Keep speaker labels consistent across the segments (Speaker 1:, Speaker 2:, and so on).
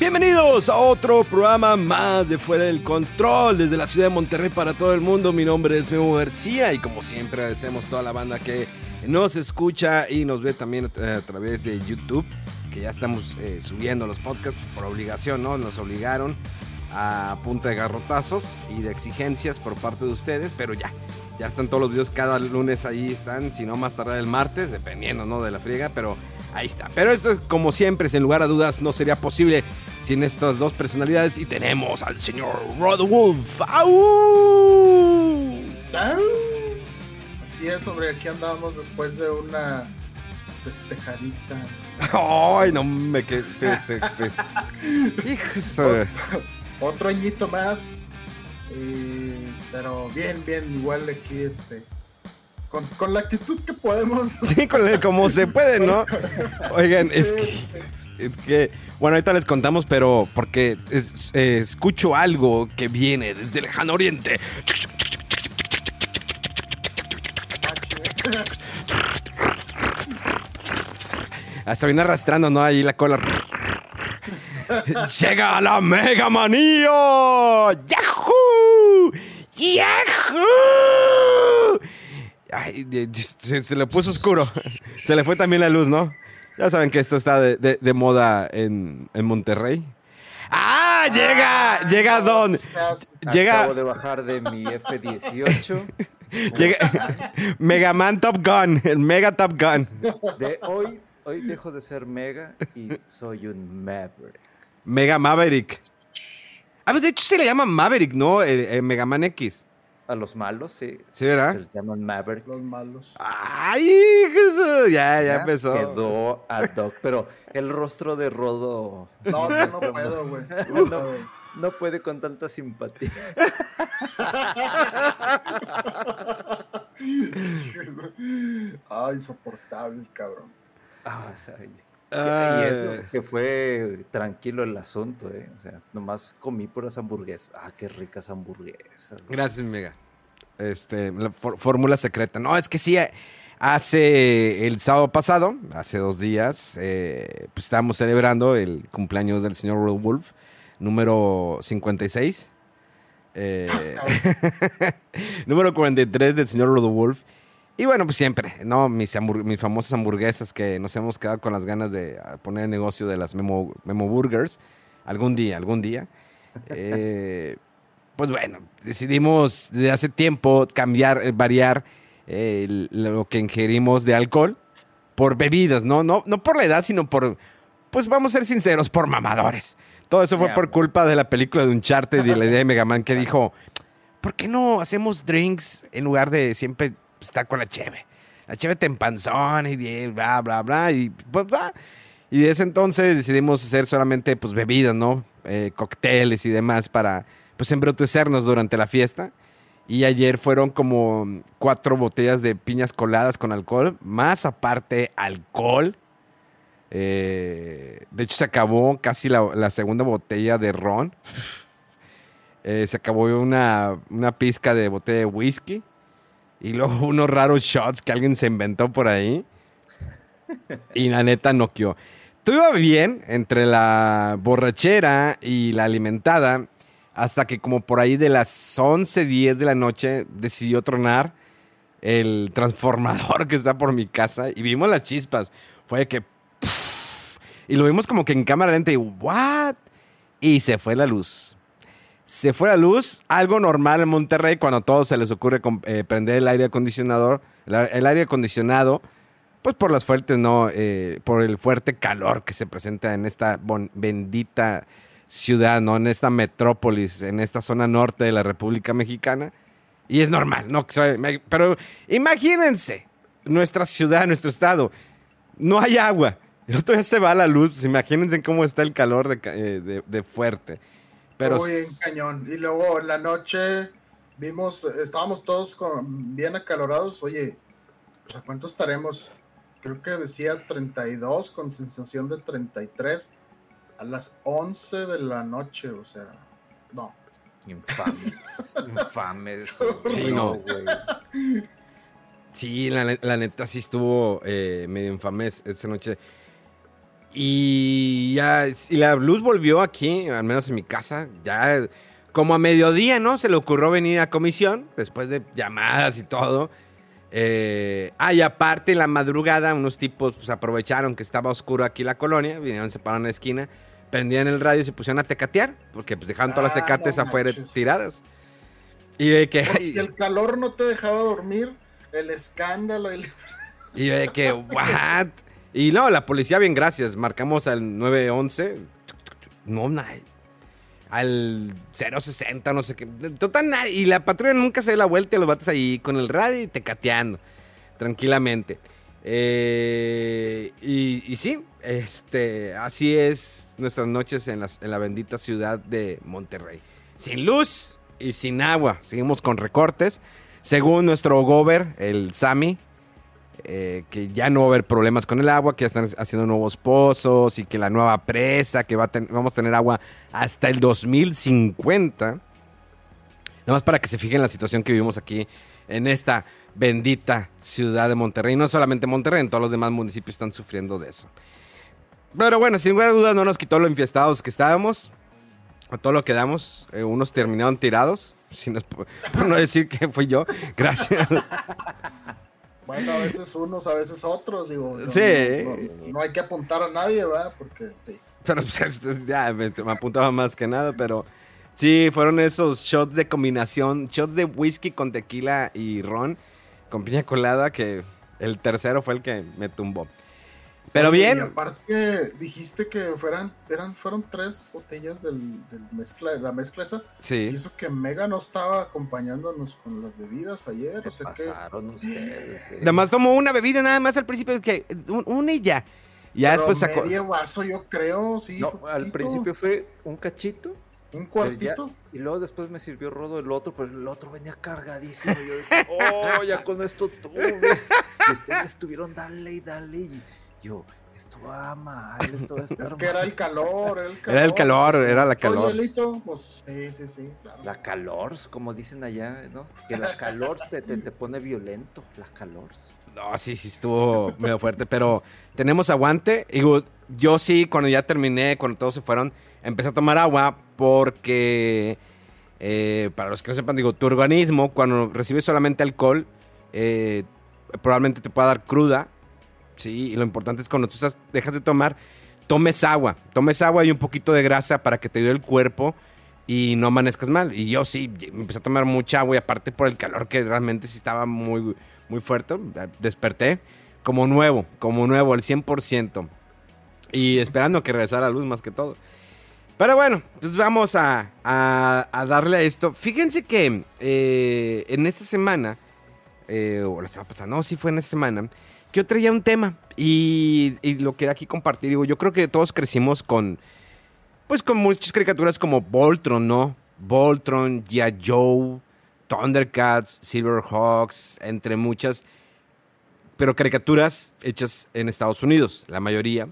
Speaker 1: Bienvenidos a otro programa más de Fuera del Control desde la ciudad de Monterrey para todo el mundo. Mi nombre es Memo García y como siempre agradecemos toda la banda que nos escucha y nos ve también a través de YouTube, que ya estamos eh, subiendo los podcasts por obligación, ¿no? Nos obligaron a punta de garrotazos y de exigencias por parte de ustedes, pero ya, ya están todos los videos cada lunes ahí están, si no más tarde el martes, dependiendo, ¿no? De la friega, pero Ahí está. Pero esto, como siempre, sin lugar a dudas, no sería posible sin estas dos personalidades. Y tenemos al señor Rod Wolf. ¡Au!
Speaker 2: Así es, sobre aquí andábamos después de una festejadita.
Speaker 1: Ay, no me quedé. Este,
Speaker 2: otro, otro añito más. pero bien, bien, igual aquí este con, la actitud que podemos.
Speaker 1: Sí, como se puede, ¿no? Oigan, es que, bueno, ahorita les contamos, pero porque eh, escucho algo que viene desde el lejano oriente. Hasta viene arrastrando, ¿no? Ahí la cola. Llega la Mega Manía. ¡Yahoo! ¡Yahoo! Ay, se, le puso oscuro. Se le fue también la luz, ¿no? Ya saben que esto está de, moda en, Monterrey. ¡Ah! Llega, ah, llega Don.
Speaker 3: Llega. Acabo de bajar de mi F-18.
Speaker 1: llega Megaman Top Gun, el Mega Top Gun.
Speaker 3: De hoy, hoy dejo de ser Mega y soy un Maverick.
Speaker 1: Mega Maverick. Ah, pues de hecho se le llama Maverick, ¿no? el Megaman X.
Speaker 3: A los malos, sí.
Speaker 1: ¿Sí, verdad?
Speaker 3: Se llaman Maverick.
Speaker 2: Los malos.
Speaker 1: ¡Ay, Jesús! Ya, ya, empezó.
Speaker 3: Quedó ad hoc, pero el rostro de Rodo...
Speaker 2: No, no puedo, güey.
Speaker 3: No, puede con tanta simpatía.
Speaker 2: Ay, insoportable, cabrón.
Speaker 3: Ah, y eso, que fue tranquilo el asunto, ¿eh? O sea, nomás comí puras hamburguesas. Ah, qué ricas hamburguesas.
Speaker 1: Gracias, Mega. Este, la fórmula secreta. No, es que sí, eh, hace el sábado pasado, hace dos días, eh, pues estábamos celebrando el cumpleaños del señor Wolf, número 56. Eh, número 43 del señor Wolf. Y bueno, pues siempre, ¿no? Mis, mis famosas hamburguesas que nos hemos quedado con las ganas de ah, poner el negocio de las Memo, Memo Burgers. Algún día, algún día. Eh, pues bueno, decidimos desde hace tiempo cambiar, eh, variar eh, lo que ingerimos de alcohol por bebidas, ¿no? ¿no? No por la edad, sino por, pues vamos a ser sinceros, por mamadores. Todo eso fue por culpa de la película de Uncharted y la idea de Megaman que dijo, ¿por qué no hacemos drinks en lugar de siempre estar con la cheve. La cheve te empanzona y bla, bla, bla. Y pues va. Y desde entonces decidimos hacer solamente pues bebidas, ¿no? Eh, cócteles y demás para pues embrutecernos durante la fiesta. Y ayer fueron como cuatro botellas de piñas coladas con alcohol, más aparte alcohol. Eh, de hecho, se acabó casi la, segunda botella de ron. Eh, se acabó una, una pizca de botella de whisky y luego unos raros shots que alguien se inventó por ahí. Y la neta noqueó. Todo iba bien entre la borrachera y la alimentada, hasta que como por ahí de las 11, 10 de la noche decidió tronar el transformador que está por mi casa y vimos las chispas. Fue que... y lo vimos como que en cámara lenta y ¿what? Y se fue la luz se fue la luz, algo normal en Monterrey cuando a todos se les ocurre eh, prender el aire acondicionador, el, aire acondicionado pues por las fuertes, ¿no? Eh, por el fuerte calor que se presenta en esta bendita ciudad, ¿no? En esta metrópolis, en esta zona norte de la República Mexicana. Y es normal, ¿no? Pero imagínense, nuestra ciudad, nuestro estado, no hay agua. El otro día se va la luz, pues imagínense cómo está el calor de, eh, de, fuerte. Pero...
Speaker 2: Muy en cañón. Y luego en la noche vimos, estábamos todos con, bien acalorados. Oye, ¿a cuánto estaremos? creo que decía 32 con sensación de 33 a las 11 de la noche, o sea, no.
Speaker 3: Infame, infame.
Speaker 1: sí, no, güey. Sí, la, neta sí estuvo eh, medio infame esa noche. Y ya, y la luz volvió aquí, al menos en mi casa, ya como a mediodía, ¿no? Se le ocurrió venir a comisión, después de llamadas y todo. Eh, ah, y aparte en la madrugada unos tipos pues, aprovecharon que estaba oscuro aquí la colonia, vinieron, se pararon en la esquina, prendían el radio y se pusieron a tecatear, porque pues dejaban todas las ah, tecates afuera tiradas.
Speaker 2: Y de que... si el calor no te dejaba dormir, el escándalo. Y,
Speaker 1: y de que, what? Y no, la policía, bien, gracias, marcamos al 911. No, nadie al 060, no sé qué. Total, y la patrulla nunca se da la vuelta y los bates ahí con el radio y tecateando, tranquilamente. Eh, y, sí, este, así es nuestras noches en, en la bendita ciudad de Monterrey. Sin luz y sin agua. Seguimos con recortes. Según nuestro gober, el Sami, eh, que ya no va a haber problemas con el agua, que ya están haciendo nuevos pozos y que la nueva presa, que va vamos a tener agua hasta el 2050. Nada más para que se fijen la situación que vivimos aquí en esta bendita ciudad de Monterrey. No solamente Monterrey, en todos los demás municipios están sufriendo de eso. Pero bueno, sin lugar a dudas no nos quitó lo infiestados que estábamos. A todo lo que damos. Eh, unos terminaron tirados. por no decir que fui yo. Gracias.
Speaker 2: Bueno, a veces unos, a veces otros, digo.
Speaker 1: No, sí.
Speaker 2: No, hay que apuntar a nadie, ¿verdad? Porque, sí.
Speaker 1: Pero pues, ya me, apuntaba más que nada, pero sí, fueron esos shots de combinación, shots de whisky con tequila y ron, con piña colada, que el tercero fue el que me tumbó. Pero bien. Y
Speaker 2: aparte dijiste que fueran, eran, fueron tres botellas del, mezcla, la mezcla esa.
Speaker 1: Sí.
Speaker 2: Y eso que Mega no estaba acompañándonos con las bebidas ayer.
Speaker 3: ¿Qué pasaron ustedes?
Speaker 1: Nada más tomó una bebida nada más al principio, que una y ya. Ya después sacó.
Speaker 2: Medio vaso, yo creo, sí.
Speaker 3: No, al principio fue un cachito.
Speaker 2: Un cuartito.
Speaker 3: y luego después me sirvió Rodo el otro, pero el otro venía cargadísimo. Yo oh, ya con esto tuve. Y ustedes estuvieron dale y dale. Y yo, esto va mal, esto va a estar
Speaker 2: Es que era el calor, era el calor.
Speaker 1: Era el calor, era la calor.
Speaker 2: pues sí, sí, sí, claro.
Speaker 3: La calor, como dicen allá, ¿no? Que la calor te, te, te, pone violento, la calor.
Speaker 1: No, sí, sí, estuvo medio fuerte, pero tenemos aguante. Digo, yo sí, cuando ya terminé, cuando todos se fueron, empecé a tomar agua porque, eh, para los que no sepan, digo, tu organismo, cuando recibes solamente alcohol, eh, probablemente te pueda dar cruda Sí, y lo importante es cuando tú dejas de tomar, tomes agua. Tomes agua y un poquito de grasa para que te dé el cuerpo y no amanezcas mal. Y yo sí, empecé a tomar mucha agua y aparte por el calor que realmente sí estaba muy, muy fuerte, desperté como nuevo, como nuevo, al 100%. Y esperando que regresara la luz más que todo. Pero bueno, pues vamos a, darle a esto. Fíjense que eh, en esta semana, eh, o la semana pasada, no, sí fue en esta semana, yo traía un tema y, lo quería aquí compartir. Digo, yo creo que todos crecimos con, pues con muchas caricaturas como Voltron, ¿no? Voltron, G.I. Joe, Thundercats, Silverhawks, entre muchas, pero caricaturas hechas en Estados Unidos, la mayoría.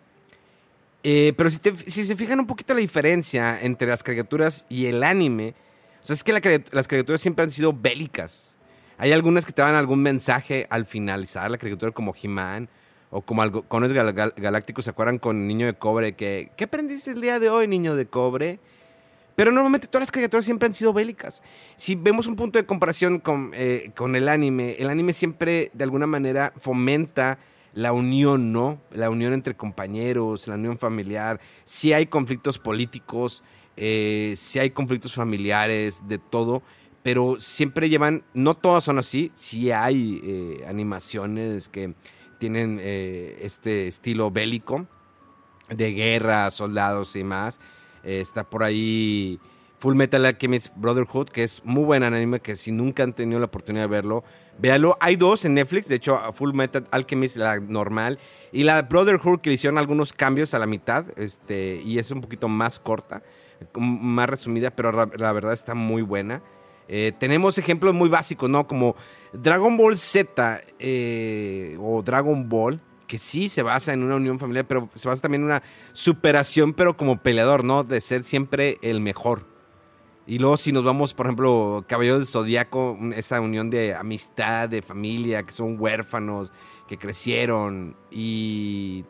Speaker 1: Eh, pero si, se fijan un poquito la diferencia entre las caricaturas y el anime, o sea, es que las caricaturas siempre han sido bélicas. Hay algunas que te dan algún mensaje al finalizar la caricatura, como He-Man o como halcones galácticos. ¿Se acuerdan con Niño de Cobre? Que, ¿Qué aprendiste el día de hoy, Niño de Cobre? Pero normalmente todas las caricaturas siempre han sido bélicas. Si vemos un punto de comparación con, eh, con el anime, el anime siempre de alguna manera fomenta la unión, ¿no? La unión entre compañeros, la unión familiar. Si hay conflictos políticos, eh, si hay conflictos familiares, de todo pero siempre llevan, no todas son así, sí hay eh, animaciones que tienen eh, este estilo bélico de guerra, soldados y más. Está por ahí Full Metal Alchemist Brotherhood, que es muy buen anime, que si nunca han tenido la oportunidad de verlo, véalo. Hay dos en Netflix, de hecho, Full Metal Alchemist, la normal, y la Brotherhood, que le hicieron algunos cambios a la mitad, este, y es un poquito más corta, más resumida, pero la verdad está muy buena. Eh, tenemos ejemplos muy básicos, ¿no? Como Dragon Ball Z eh, o Dragon Ball, que sí se basa en una unión familiar, pero se basa también en una superación, pero como peleador, ¿no? De ser siempre el mejor. Y luego si nos vamos, por ejemplo, Caballeros del Zodíaco, esa unión de amistad, de familia, que son huérfanos, que crecieron y,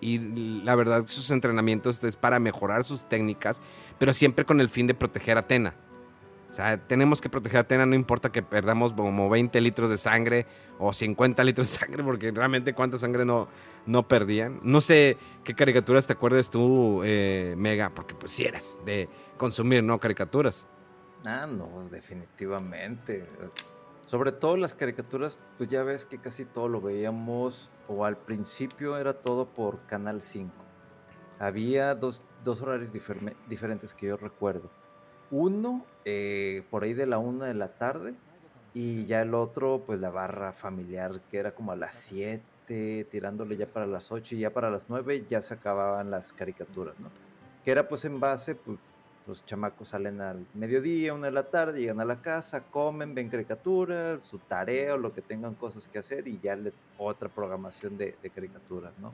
Speaker 1: y la verdad sus entrenamientos es para mejorar sus técnicas, pero siempre con el fin de proteger a Atena. O sea, tenemos que proteger a Atena, no importa que perdamos como 20 litros de sangre o 50 litros de sangre, porque realmente cuánta sangre no, no perdían. No sé qué caricaturas te acuerdas tú, eh, Mega, porque pues si eras de consumir, ¿no? Caricaturas.
Speaker 3: Ah, no, definitivamente. Sobre todo las caricaturas, pues ya ves que casi todo lo veíamos, o al principio era todo por Canal 5. Había dos, dos horarios diferentes que yo recuerdo. Uno, eh, por ahí de la una de la tarde, y ya el otro, pues la barra familiar, que era como a las 7, tirándole ya para las 8, y ya para las 9 ya se acababan las caricaturas, ¿no? Que era pues en base, pues los chamacos salen al mediodía, una de la tarde, llegan a la casa, comen, ven caricaturas, su tarea o lo que tengan cosas que hacer y ya le, otra programación de, caricaturas, ¿no?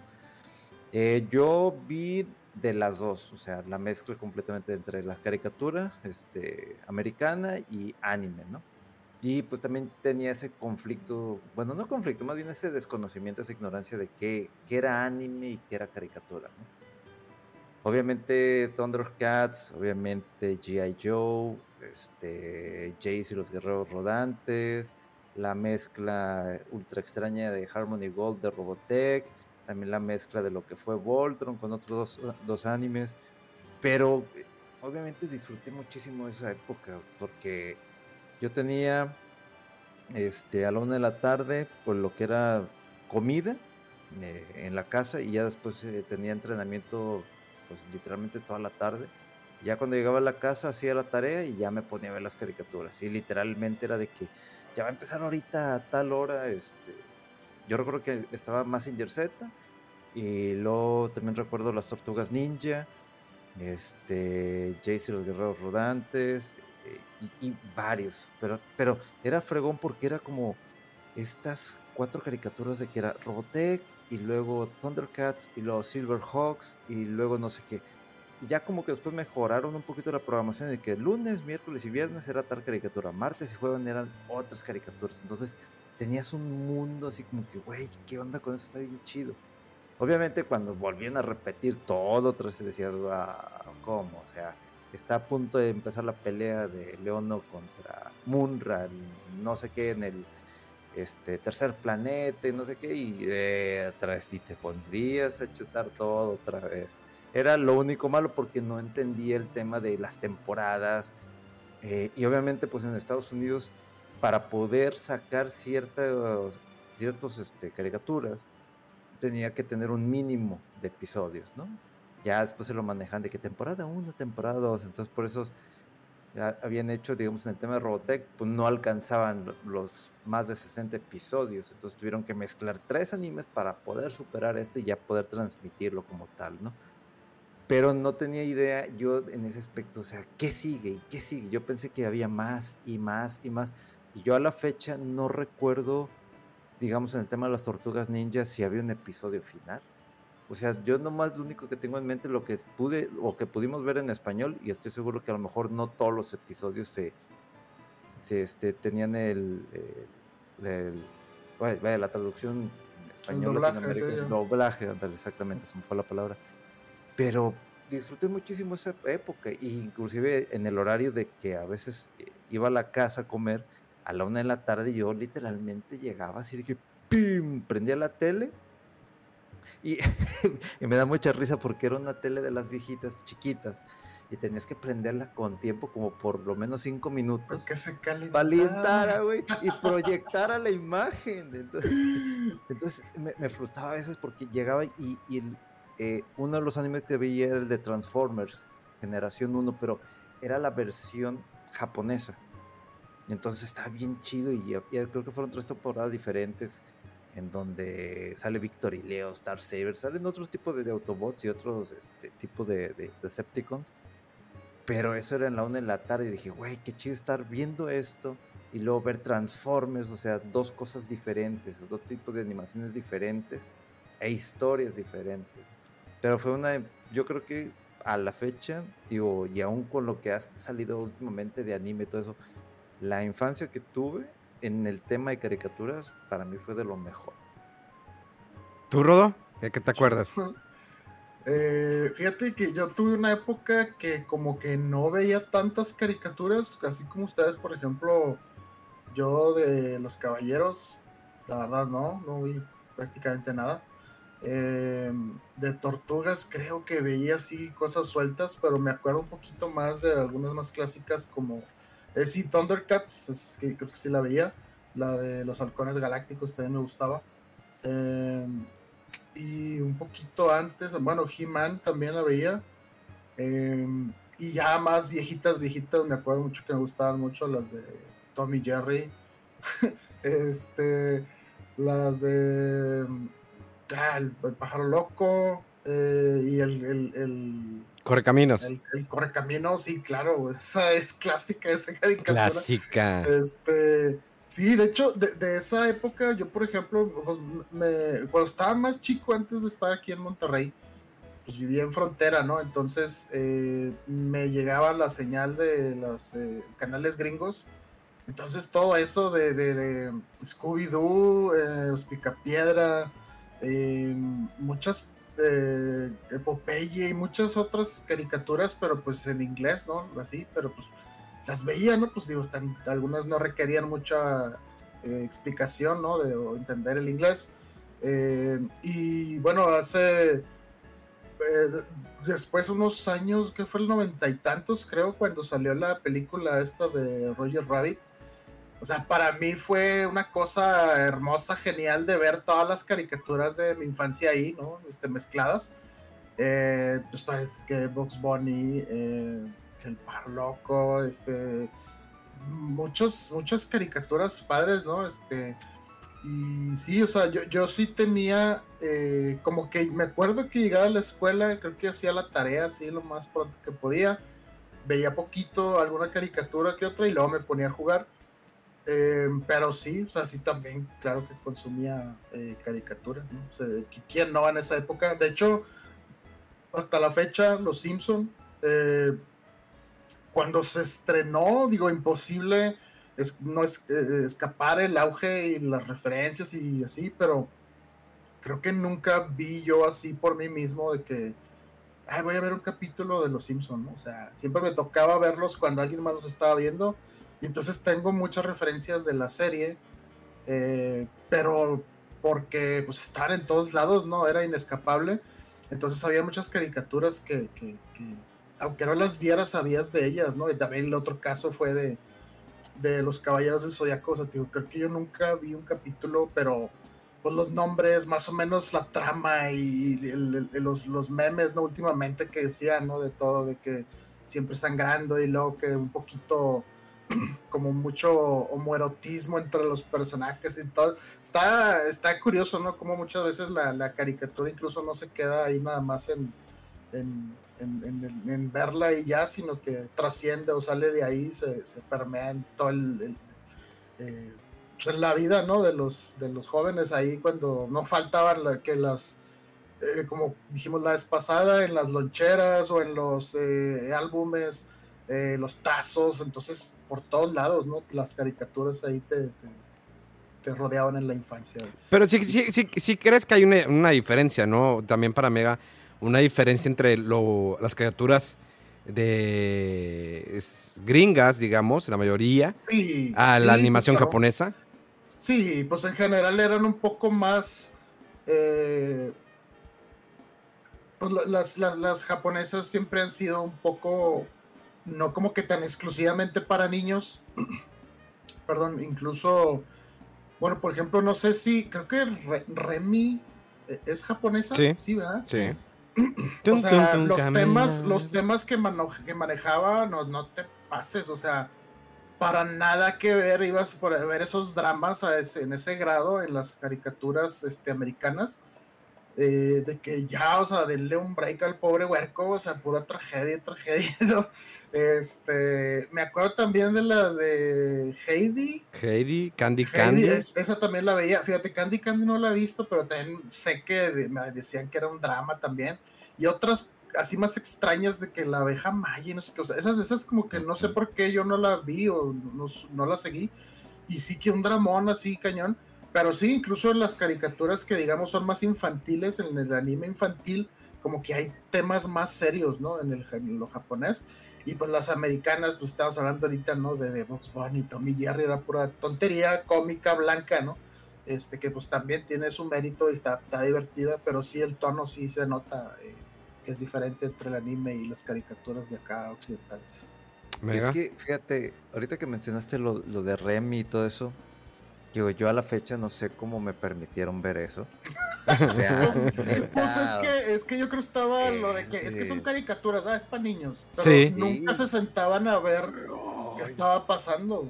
Speaker 3: Eh, yo vi de las dos, o sea, la mezcla completamente entre la caricatura este, americana y anime, ¿no? Y pues también tenía ese conflicto, bueno, no conflicto, más bien ese desconocimiento, esa ignorancia de qué, qué era anime y qué era caricatura, ¿no? Obviamente Thundercats, obviamente G.I. Joe, este, Jace y los Guerreros Rodantes, la mezcla ultra extraña de Harmony Gold de Robotech, también la mezcla de lo que fue Voltron con otros dos, animes, pero obviamente disfruté muchísimo esa época porque yo tenía este, a la una de la tarde por lo que era comida eh, en la casa y ya después eh, tenía entrenamiento pues, literalmente toda la tarde. Ya cuando llegaba a la casa hacía la tarea y ya me ponía a ver las caricaturas. Y literalmente era de que ya va a empezar ahorita a tal hora. Este, yo recuerdo que estaba Massinger Z y luego también recuerdo las Tortugas Ninja, este, Jace y los Guerreros Rodantes y, varios. Pero, pero era fregón porque era como estas cuatro caricaturas de que era Robotech, y luego Thundercats y luego Silverhawks y luego no sé qué. Ya como que después mejoraron un poquito la programación de que lunes, miércoles y viernes era tal caricatura, martes y jueves eran otras caricaturas. Entonces tenías un mundo así como que, güey, ¿qué onda con eso? Está bien chido. Obviamente cuando volvían a repetir todo otra vez decías, ¿cómo? O sea, está a punto de empezar la pelea de Leono contra Munra, no sé qué, en el este tercer planeta no sé qué, y eh, otra vez y te pondrías a chutar todo otra vez. Era lo único malo porque no entendía el tema de las temporadas. Eh, y obviamente, pues en Estados Unidos, para poder sacar ciertas ciertos este, caricaturas, tenía que tener un mínimo de episodios, ¿no? Ya después se lo manejan de que temporada 1, temporada 2, entonces por eso habían hecho, digamos, en el tema de Robotech, pues no alcanzaban los más de 60 episodios, entonces tuvieron que mezclar tres animes para poder superar esto y ya poder transmitirlo como tal, ¿no? Pero no tenía idea yo en ese aspecto, o sea, ¿qué sigue y qué sigue? Yo pensé que había más y más y más, y yo a la fecha no recuerdo, digamos, en el tema de las tortugas ninjas, si había un episodio final. O sea, yo nomás lo único que tengo en mente lo que pude o que pudimos ver en español y estoy seguro que a lo mejor no todos los episodios se, se este, tenían el, vaya, la traducción en español.
Speaker 2: El
Speaker 3: doblaje, exactamente, se me fue la palabra. Pero disfruté muchísimo esa época, inclusive en el horario de que a veces eh, iba a la casa a comer a la una de la tarde, yo literalmente llegaba así, dije, ¡pim! prendía la tele Y, me da mucha risa porque era una tele de las viejitas chiquitas. y tenías que prenderla con tiempo, como por lo menos cinco minutos.
Speaker 2: Que se
Speaker 3: calentara. güey, y proyectara la imagen. Entonces, me, frustraba a veces porque llegaba y, eh, uno de los animes que veía era el de Transformers, generación 1, pero era la versión japonesa. Entonces estaba bien chido y, creo que fueron tres temporadas diferentes en donde sale Victor y Leo, Star Saber, salen otros tipos de, Autobots y otros este, tipos de, de, Decepticons. Pero eso era en la una de la tarde y dije, güey, qué chido estar viendo esto y luego ver Transformers, o sea, dos cosas diferentes, dos tipos de animaciones diferentes e historias diferentes. Pero fue una, yo creo que a la fecha, digo, y aún con lo que ha salido últimamente de anime y todo eso, la infancia que tuve en el tema de caricaturas para mí fue de lo mejor.
Speaker 1: ¿Tú, Rodo? ¿De qué te acuerdas?
Speaker 2: Eh, fíjate que yo tuve una época que como que no veía tantas caricaturas, así como ustedes, por ejemplo, yo de Los Caballeros, la verdad no, no vi prácticamente nada. Em, de tortugas creo que veía así cosas sueltas, pero me acuerdo un poquito más de algunas más clásicas como eh, sí, Thundercats, que creo que sí la veía. La de los halcones galácticos también me gustaba. Em, y un poquito antes, bueno, He-Man también la veía. Em, y ya más viejitas, viejitas, me acuerdo mucho que me gustaban mucho las de Tommy Jerry. este, las de ah, el, pájaro loco eh, y el
Speaker 1: Correcaminos.
Speaker 2: El, el Correcaminos, sí, claro, esa es clásica, esa caricatura.
Speaker 1: Clásica.
Speaker 2: Este, sí, de hecho, de, esa época, yo, por ejemplo, pues, me, cuando estaba más chico, antes de estar aquí en Monterrey, pues vivía en frontera, ¿no? Entonces eh, me llegaba la señal de los eh, canales gringos. Entonces todo eso de, de, Scooby-Doo, eh, los Picapiedra, muchas eh, y muchas otras caricaturas, pero pues en inglés, ¿no? Así, pero pues las veía, ¿no? Pues digo, algunas no requerían mucha eh, explicación, ¿no? De entender el inglés. Eh, y bueno, hace eh, después unos años, que fue el noventa y tantos, creo, cuando salió la película esta de Roger Rabbit o sea, para mí fue una cosa hermosa, genial de ver todas las caricaturas de mi infancia ahí, ¿no? Este, mezcladas. Eh, pues, que Box Bunny, eh, El Par Loco, este, muchos, muchas caricaturas padres, ¿no? Este, y sí, o sea, yo, yo sí tenía, eh, como que me acuerdo que llegaba a la escuela, creo que hacía la tarea así lo más pronto que podía, veía poquito, alguna caricatura que otra y luego me ponía a jugar. Eh, pero sí, o sea, sí también, claro que consumía eh, caricaturas, ¿no? O sea, ¿quién no en esa época? De hecho, hasta la fecha, Los Simpson, eh, cuando se estrenó, digo, imposible es, no es, escapar el auge y las referencias y así, pero creo que nunca vi yo así por mí mismo de que, ay, voy a ver un capítulo de Los Simpson, ¿no? O sea, siempre me tocaba verlos cuando alguien más los estaba viendo entonces tengo muchas referencias de la serie, eh, pero porque pues estaban en todos lados, ¿no? Era inescapable. Entonces había muchas caricaturas que, aunque no las vieras, sabías de ellas, ¿no? Y también el otro caso fue de, de los Caballeros del Zodiaco. O sea, creo que yo nunca vi un capítulo, pero pues los nombres, más o menos la trama y los, los memes, ¿no? Últimamente que decían, ¿no? De todo, de que siempre sangrando y luego que un poquito como mucho homoerotismo entre los personajes y todo. Está, está curioso, ¿no? Como muchas veces la, caricatura incluso no se queda ahí nada más en, en, verla y ya, sino que trasciende o sale de ahí, se, permea en todo el, eh, en la vida, ¿no? De los, de los jóvenes ahí cuando no faltaban que las eh, como dijimos la vez pasada, en las loncheras o en los eh, álbumes eh, los tazos, entonces por todos lados, ¿no? Las caricaturas ahí te, te, rodeaban en la infancia.
Speaker 1: Pero sí, sí, sí, sí crees que hay una, diferencia, ¿no? También para Mega, una diferencia entre lo, las caricaturas de gringas, digamos, la mayoría, a la animación japonesa.
Speaker 2: Sí, pues en general eran un poco más... Eh, pues las, las, las japonesas siempre han sido un poco, no como que tan exclusivamente para niños. Perdón, incluso, bueno, por ejemplo, no sé si, creo que Remy eh, es japonesa.
Speaker 1: Sí,
Speaker 2: ¿verdad?
Speaker 1: Sí.
Speaker 2: o sea, los temas, los temas que, que manejaba, no, no te pases, o sea, para nada que ver, ibas por ver esos dramas en ese grado en las caricaturas este, americanas. Eh, de que ya, o sea, denle un break al pobre huerco, o sea, pura tragedia, tragedia. Este, me acuerdo también de la de Heidi.
Speaker 1: Heidi, Candy Candy.
Speaker 2: esa también la veía. Fíjate, Candy Candy no la he visto, pero también sé que me decían que era un drama también. Y otras así más extrañas de que la abeja maya, no sé qué, o sea, esas, esas como que no sé por qué yo no la vi o no, no la seguí. Y sí que un dramón así cañón pero sí, incluso en las caricaturas que digamos son más infantiles, en el anime infantil, como que hay temas más serios, ¿no? En, el, en lo japonés. Y pues las americanas, pues estamos hablando ahorita, ¿no? De, de Box Bunny, Tommy Jerry, era pura tontería cómica blanca, ¿no? Este, que pues también tiene su mérito y está, está divertida, pero sí el tono sí se nota eh, que es diferente entre el anime y las caricaturas de acá occidentales.
Speaker 3: Es que, fíjate, ahorita que mencionaste lo, lo de Remy y todo eso, Digo, yo a la fecha no sé cómo me permitieron ver eso.
Speaker 2: O sea, pues, pues es, que, es que yo creo que estaba lo de que es que son caricaturas, ah, es para niños. Pero nunca se sentaban a ver qué estaba pasando.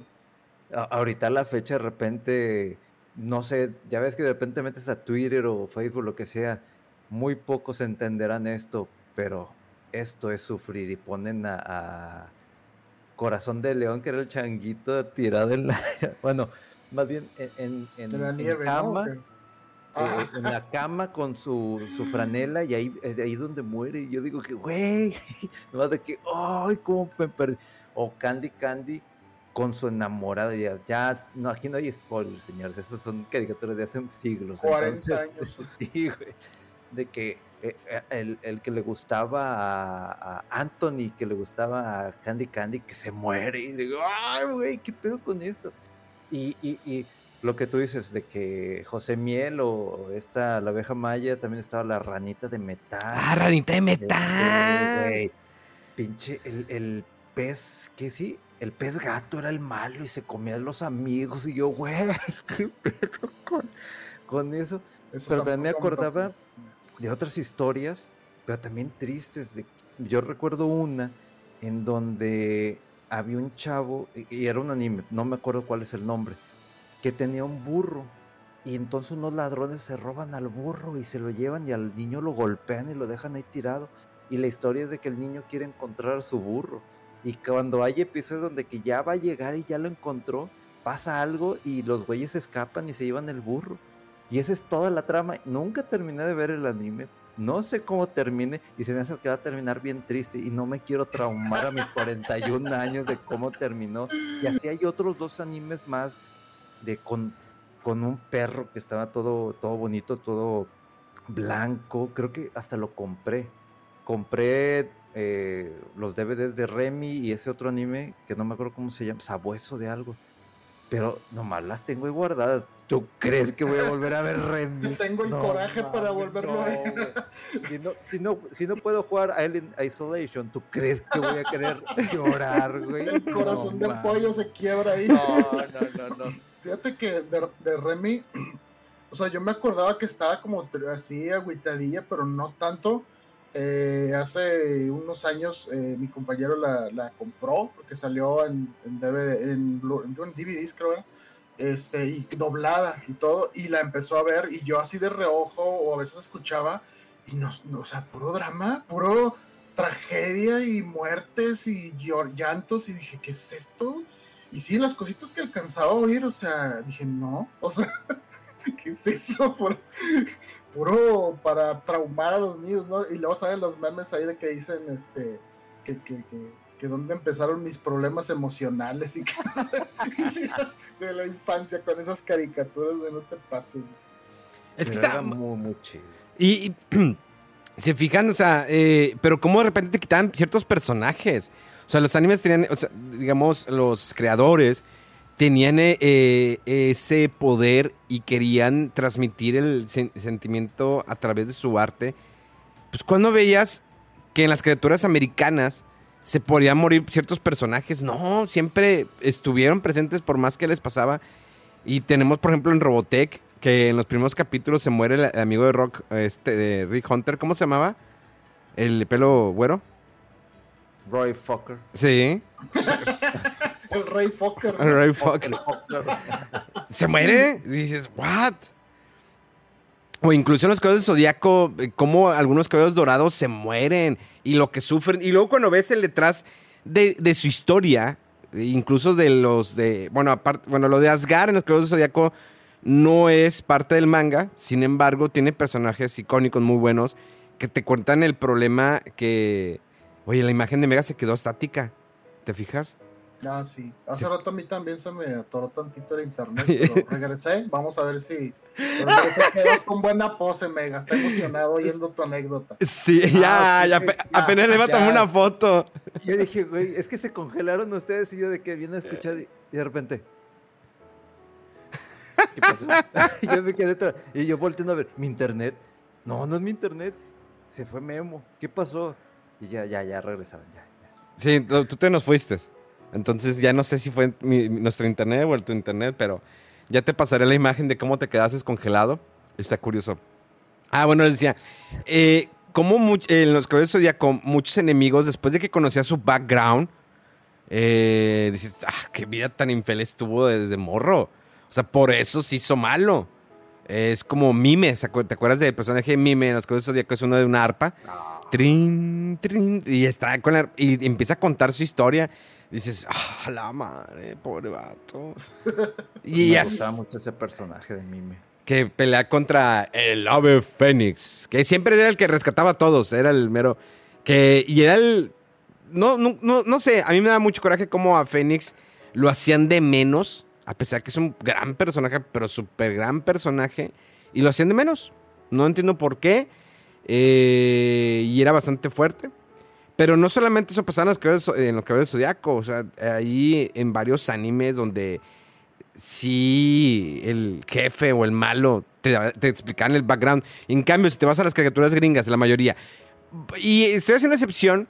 Speaker 3: ahorita a la fecha de repente, no sé, ya ves que de repente metes a Twitter o Facebook, lo que sea, muy pocos entenderán esto, pero esto es sufrir y ponen a Corazón de León, que era el changuito tirado en la... bueno, más bien en, en, en, cama, eh, ah. en la cama con su, su, franela y ahí es ahí donde muere. Y yo digo que, güey, más de que, ay, cómo me perdí. O Candy Candy con su enamorada. Ya, ya, no, aquí no hay spoilers, señores. Esas son caricaturas de hace siglos.
Speaker 2: 40 años.
Speaker 3: Sí, güey. De que eh, eh, el, el, que le gustaba a, Anthony, que le gustaba a Candy Candy, que se muere. Y digo, ay, güey, ¿qué pedo con eso? Y, y, lo que tú dices de que José Miel o esta, la abeja maya, también estaba la ranita de metal.
Speaker 1: Ah, ranita de este, metal.
Speaker 3: pinche, el, el, pez, que sí, el pez gato era el malo y se comía a los amigos. Y yo, güey, qué pedo con, con eso. pero también me acordaba de otras historias, pero también tristes. De, yo recuerdo una en donde había un chavo, y era un anime, no me acuerdo cuál es el nombre, que tenía un burro. Y entonces unos ladrones se roban al burro y se lo llevan y al niño lo golpean y lo dejan ahí tirado. Y la historia es de que el niño quiere encontrar a su burro. Y cuando hay episodios donde que ya va a llegar y ya lo encontró, pasa algo y los güeyes escapan y se llevan el burro. Y esa es toda la trama. Nunca terminé de ver el anime, no sé cómo termine y se me hace que va a terminar bien triste y no me quiero traumar a mis 41 años de cómo terminó. Y así hay otros dos animes más de con, con un perro que estaba todo, todo bonito, todo blanco. Creo que hasta lo compré. Compré eh, los DVDs de Remy y ese otro anime que no me acuerdo cómo se llama, Sabueso de algo. Pero nomás las tengo ahí guardadas ¿Tú crees que voy a volver a ver Remy?
Speaker 2: Tengo el coraje para volverlo a ver.
Speaker 3: Si no, si, no, si no puedo jugar Alien Isolation, ¿tú crees que voy a querer llorar, güey?
Speaker 2: El corazón de pollo se quiebra ahí.
Speaker 3: No, no, no, no.
Speaker 2: Fíjate que de, de Remy, o sea, yo me acordaba que estaba como así agüitadilla, pero no tanto. Eh, hace unos años eh, mi compañero la, la, compró porque salió en, en, DVD, en, en DVDs, creo era este, y doblada y todo, y la empezó a ver, y yo así de reojo, o a veces escuchaba, y no, o sea, puro drama, puro tragedia y muertes y llantos, y dije, ¿qué es esto? Y sí, las cositas que alcanzaba a oír, o sea, dije, no, o sea, ¿qué es eso? Puro, para traumar a los niños, ¿no? Y luego salen los memes ahí de que dicen, este, que, que, que que dónde empezaron mis problemas emocionales y de la infancia con esas caricaturas de no te pases.
Speaker 1: Es que está muy, muy chido. Y, se fijan, o sea, eh, pero como de repente te quitaban ciertos personajes. O sea, los animes tenían, o sea, digamos, los creadores tenían eh, ese poder y querían transmitir el sentimiento a través de su arte pues cuando veías que en las criaturas americanas se podían morir ciertos personajes, no, siempre estuvieron presentes por más que les pasaba. Y tenemos, por ejemplo, en Robotech, que en los primeros capítulos se muere el amigo de Rock, este, de Rick Hunter, ¿cómo se llamaba? El pelo güero.
Speaker 3: Roy Fokker.
Speaker 1: Sí.
Speaker 2: el Rey Fokker.
Speaker 1: El Rey Fokker. Se muere. dices, ¿what? O incluso los cabellos de Zodíaco, eh, como algunos cabellos dorados se mueren y lo que sufren. Y luego cuando ves el detrás de, de su historia, incluso de los de. Bueno, aparte, bueno, lo de Asgard en los cabellos de Zodíaco no es parte del manga. Sin embargo, tiene personajes icónicos muy buenos que te cuentan el problema que. Oye, la imagen de Mega se quedó estática. ¿Te fijas?
Speaker 2: Ah, sí. Hace rato a mí también se me atoró tantito el internet, pero regresé. Vamos a ver si. Regresé quedó con buena pose, Mega. Está emocionado oyendo tu anécdota.
Speaker 1: Sí, ya, ya, apenas le iba a tomar una foto.
Speaker 3: Yo dije, güey, es que se congelaron ustedes y yo de que viene a escuchar y, de repente. ¿Qué pasó? yo me quedé atrás. Y yo volteando a ver, ¿mi internet? No, no es mi internet. Se fue Memo. ¿Qué pasó? Y ya, ya, ya regresaron, ya.
Speaker 1: Sí, tú te nos fuiste. Entonces ya no sé si fue nuestro internet o el tu internet, pero ya te pasaré la imagen de cómo te quedaste congelado. Está curioso. Ah, bueno, decía, eh, como en los caballeros con muchos enemigos, después de que conocía su background, eh, dices, ah, qué vida tan infeliz tuvo desde morro. O sea, por eso se hizo malo. Es como Mime, ¿te acuerdas del personaje de Mime en los caballeros Zodíaco? Es uno de una arpa. Ah. Trin, trin, y está con la, y empieza a contar su historia dices, ah, la madre, pobre vato.
Speaker 3: y Me gustaba mucho ese personaje de Mime.
Speaker 1: Que pelea contra el ave fénix, que siempre era el que rescataba a todos, era el mero... Que, y era el... No, no, no, no sé, a mí me da mucho coraje cómo a Fénix lo hacían de menos, a pesar que es un gran personaje, pero súper gran personaje, y lo hacían de menos. No entiendo por qué. Eh, y era bastante fuerte. Pero no solamente eso pasaba en los caballeros, en los caballeros zodiaco, o sea, ahí en varios animes donde sí el jefe o el malo te, te explican el background. En cambio, si te vas a las caricaturas gringas, la mayoría. Y estoy haciendo excepción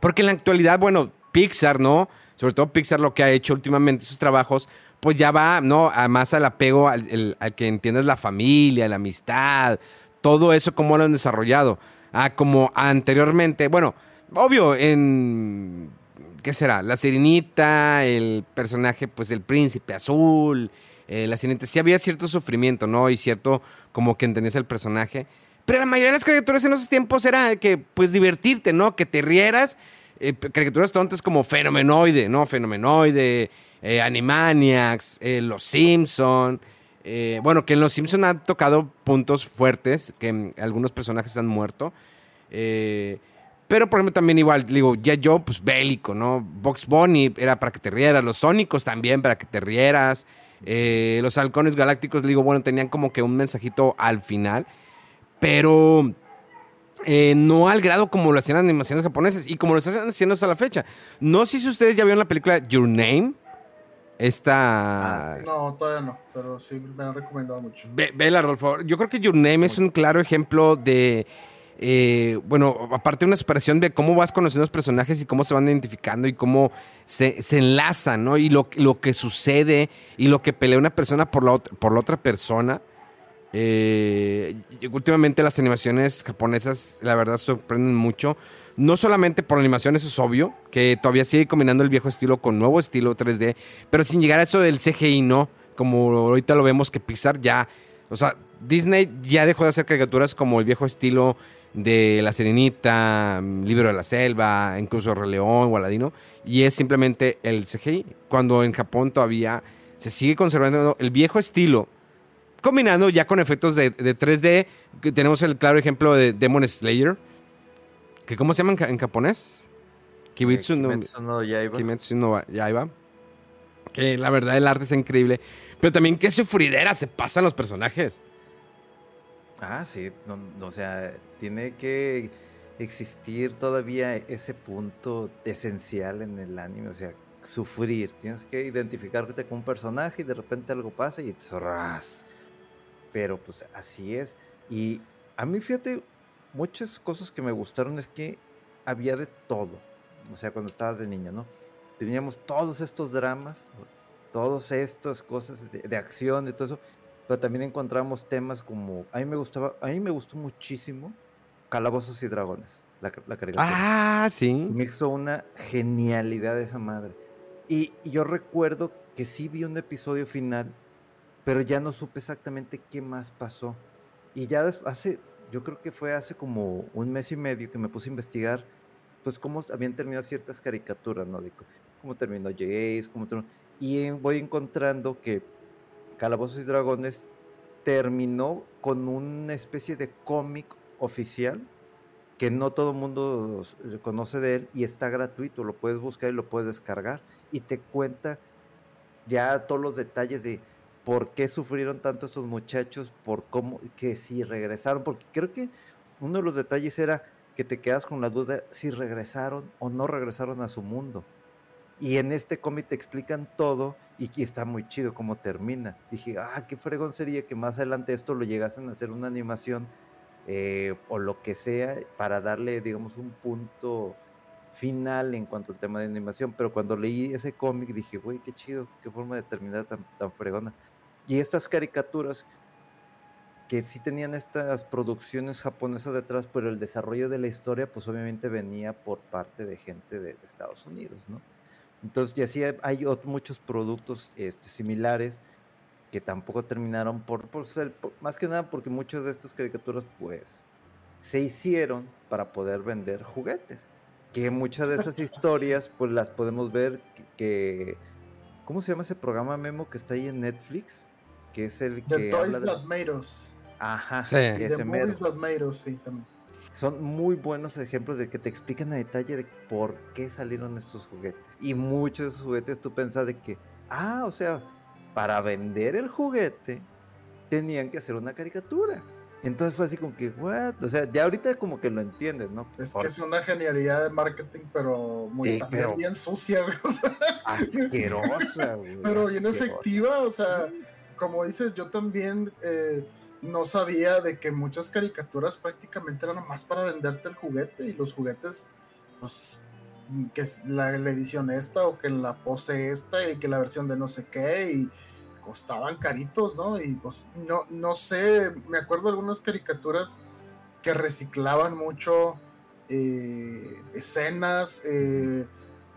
Speaker 1: porque en la actualidad, bueno, Pixar, ¿no? Sobre todo Pixar lo que ha hecho últimamente, sus trabajos, pues ya va, ¿no? A más al apego al, que entiendes la familia, la amistad, todo eso, cómo lo han desarrollado a como anteriormente. Bueno, obvio, en. ¿Qué será? La sirenita, el personaje, pues el príncipe azul, eh, la sirenita. Sí había cierto sufrimiento, ¿no? Y cierto, como que entendías el personaje. Pero la mayoría de las caricaturas en esos tiempos era que, pues, divertirte, ¿no? Que te rieras. Eh, caricaturas tontas como Fenomenoide, ¿no? Fenomenoide, eh, Animaniacs, Los Simpson. Eh, bueno, que en Los Simpson han tocado puntos fuertes, que algunos personajes han muerto. Eh, pero, por ejemplo, también igual, digo, ya yo, pues bélico, ¿no? Box Bunny era para que te rieras, los Sónicos también para que te rieras. Eh, los halcones galácticos, digo, bueno, tenían como que un mensajito al final, pero no al grado como lo hacían las animaciones japonesas y como lo están haciendo hasta la fecha. No sé si ustedes ya vieron la película Your Name. Esta.
Speaker 2: Ah, no, todavía no, pero sí me han recomendado mucho.
Speaker 1: vela, Rolfo. Yo creo que Your Name es un claro ejemplo de. Eh, bueno, aparte de una superación de cómo vas conociendo los personajes y cómo se van identificando y cómo se, se enlazan, ¿no? Y lo, lo, que sucede y lo que pelea una persona por la, otra, por la otra persona. Eh, últimamente las animaciones japonesas, la verdad, sorprenden mucho. No solamente por la animación, eso es obvio, que todavía sigue combinando el viejo estilo con nuevo estilo 3D, pero sin llegar a eso del CGI, no. Como ahorita lo vemos que Pixar ya, o sea, Disney ya dejó de hacer caricaturas como el viejo estilo de La Serenita, Libro de la Selva, incluso Rey León o Aladino, y es simplemente el CGI, cuando en Japón todavía se sigue conservando el viejo estilo, combinando ya con efectos de, de 3D, que tenemos el claro ejemplo de Demon Slayer, ¿Cómo se llaman en, japonés?
Speaker 3: Kimetsu no, no Yaiba.
Speaker 1: Kimetsu no Yaiba. Que la verdad el arte es increíble. Pero también qué sufridera se pasan los personajes.
Speaker 3: Ah, sí. o sea, tiene que existir todavía ese punto esencial en el anime. O sea, sufrir. Tienes que identificarte con un personaje y de repente algo pasa y ¡zras! Pero pues así es. Y a mí, fíjate, muchas cosas que me gustaron es que había de todo. O sea, cuando estabas de niño, ¿no? Teníamos todos estos dramas, todas estas cosas de, acción y todo eso, pero también encontramos temas como, a mí me gustaba, a mí me gustó muchísimo Calabozos y Dragones, la, la caricatura.
Speaker 1: Ah, sí.
Speaker 3: Me hizo una genialidad esa madre. Y, y yo recuerdo que sí vi un episodio final, pero ya no supe exactamente qué más pasó. Y ya hace, yo creo que fue hace como un mes y medio que me puse a investigar, pues cómo habían terminado ciertas caricaturas, ¿no? De cómo terminó Jace, cómo terminó... Y voy encontrando que Calabozos y Dragones terminó con una especie de cómic oficial que no todo el mundo conoce de él y está gratuito, lo puedes buscar y lo puedes descargar y te cuenta ya todos los detalles de por qué sufrieron tanto estos muchachos, por cómo, que si regresaron, porque creo que uno de los detalles era que te quedas con la duda si regresaron o no regresaron a su mundo. Y en este cómic te explican todo y que está muy chido cómo termina. Dije, ah, qué fregón sería que más adelante esto lo llegasen a hacer una animación eh, o lo que sea para darle, digamos, un punto final en cuanto al tema de animación. Pero cuando leí ese cómic dije, güey, qué chido, qué forma de terminar tan, tan fregona. Y estas caricaturas que sí tenían estas producciones japonesas detrás, pero el desarrollo de la historia, pues obviamente venía por parte de gente de, Estados Unidos, ¿no? Entonces, y así hay muchos productos este, similares que tampoco terminaron por, por ser, más que nada porque muchas de estas caricaturas, pues, se hicieron para poder vender juguetes. Que muchas de esas historias, pues, las podemos ver que ¿cómo se llama ese programa Memo que está ahí en Netflix? Que es el que.
Speaker 2: The Toys That Made Us.
Speaker 3: Ajá,
Speaker 2: sí. The Movies That Made Us, sí, también.
Speaker 3: Son muy buenos ejemplos de que te explican a detalle de por qué salieron estos juguetes. Y muchos de esos juguetes tú pensas de que, ah, o sea, para vender el juguete tenían que hacer una caricatura. Entonces fue así como que, what? O sea, ya ahorita como que lo entiendes, ¿no?
Speaker 2: Es que es una genialidad de marketing, pero muy bien sucia, güey.
Speaker 3: Asquerosa,
Speaker 2: güey. Pero bien efectiva, o sea, como dices, yo también eh, no sabía de que muchas caricaturas prácticamente eran más para venderte el juguete y los juguetes, pues, que la, edición esta o que la pose esta y que la versión de no sé qué y costaban caritos, ¿no? Y pues no, no sé, me acuerdo de algunas caricaturas que reciclaban mucho eh, escenas, eh,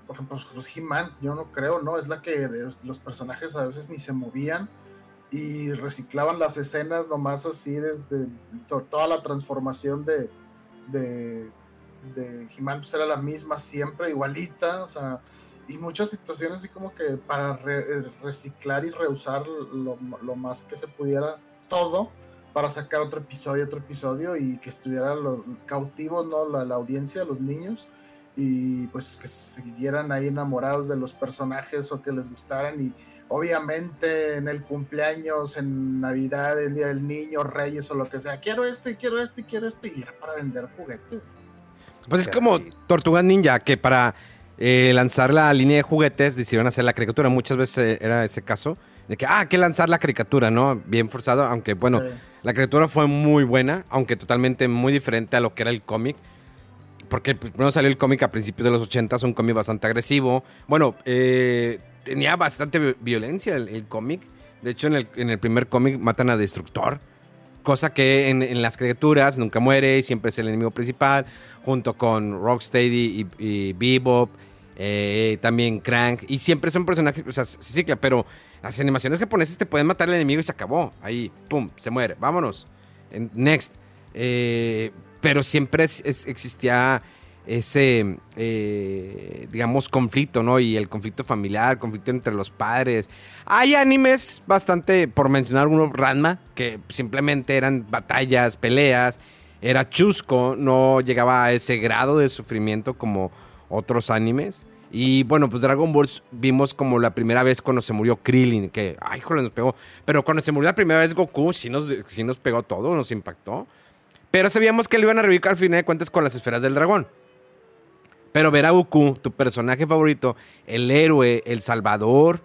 Speaker 2: por ejemplo, los pues, He-Man, yo no creo, ¿no? Es la que los personajes a veces ni se movían y reciclaban las escenas nomás así de, toda la transformación de de, de pues era la misma siempre igualita o sea y muchas situaciones así como que para reciclar y reusar lo, lo, más que se pudiera todo para sacar otro episodio otro episodio y que estuviera lo, cautivo no la, la audiencia los niños y pues que siguieran ahí enamorados de los personajes o que les gustaran y obviamente en el cumpleaños, en Navidad, el Día del Niño, Reyes o lo que sea, quiero este, quiero este, quiero este, y era para vender juguetes.
Speaker 1: Pues es como Tortuga Ninja, que para eh, lanzar la línea de juguetes decidieron hacer la caricatura. Muchas veces era ese caso, de que, ah, hay que lanzar la caricatura, ¿no? Bien forzado, aunque bueno, la caricatura fue muy buena, aunque totalmente muy diferente a lo que era el cómic. Porque primero salió el cómic a principios de los 80, un cómic bastante agresivo. Bueno, eh, tenía bastante violencia el, cómic. De hecho, en el, en el primer cómic matan a Destructor. Cosa que en, las criaturas nunca muere y siempre es el enemigo principal. Junto con Rocksteady y, Bebop. Eh, también Crank. Y siempre son personajes. O sea, se cicla, pero las animaciones japonesas te pueden matar al enemigo y se acabó. Ahí, pum, se muere. Vámonos. Next. Eh, pero siempre existía ese, eh, digamos, conflicto, ¿no? Y el conflicto familiar, conflicto entre los padres. Hay animes bastante, por mencionar uno, Ranma, que simplemente eran batallas, peleas, era chusco, no llegaba a ese grado de sufrimiento como otros animes. Y bueno, pues Dragon Ball vimos como la primera vez cuando se murió Krillin, que, ay, joder, nos pegó. Pero cuando se murió la primera vez Goku, sí nos, sí nos pegó todo, nos impactó. Pero sabíamos que lo iban a revivir al final de cuentas con las esferas del dragón. Pero ver a Goku, tu personaje favorito, el héroe, el salvador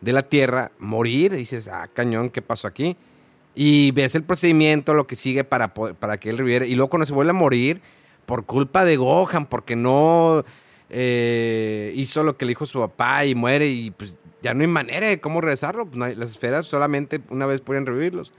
Speaker 1: de la Tierra, morir, dices, ah, cañón, ¿qué pasó aquí? Y ves el procedimiento, lo que sigue para, para que él reviviera. Y luego cuando se vuelve a morir, por culpa de Gohan, porque no eh, hizo lo que le dijo su papá y muere y pues ya no hay manera de cómo regresarlo. Pues, las esferas solamente una vez pueden revivirlos.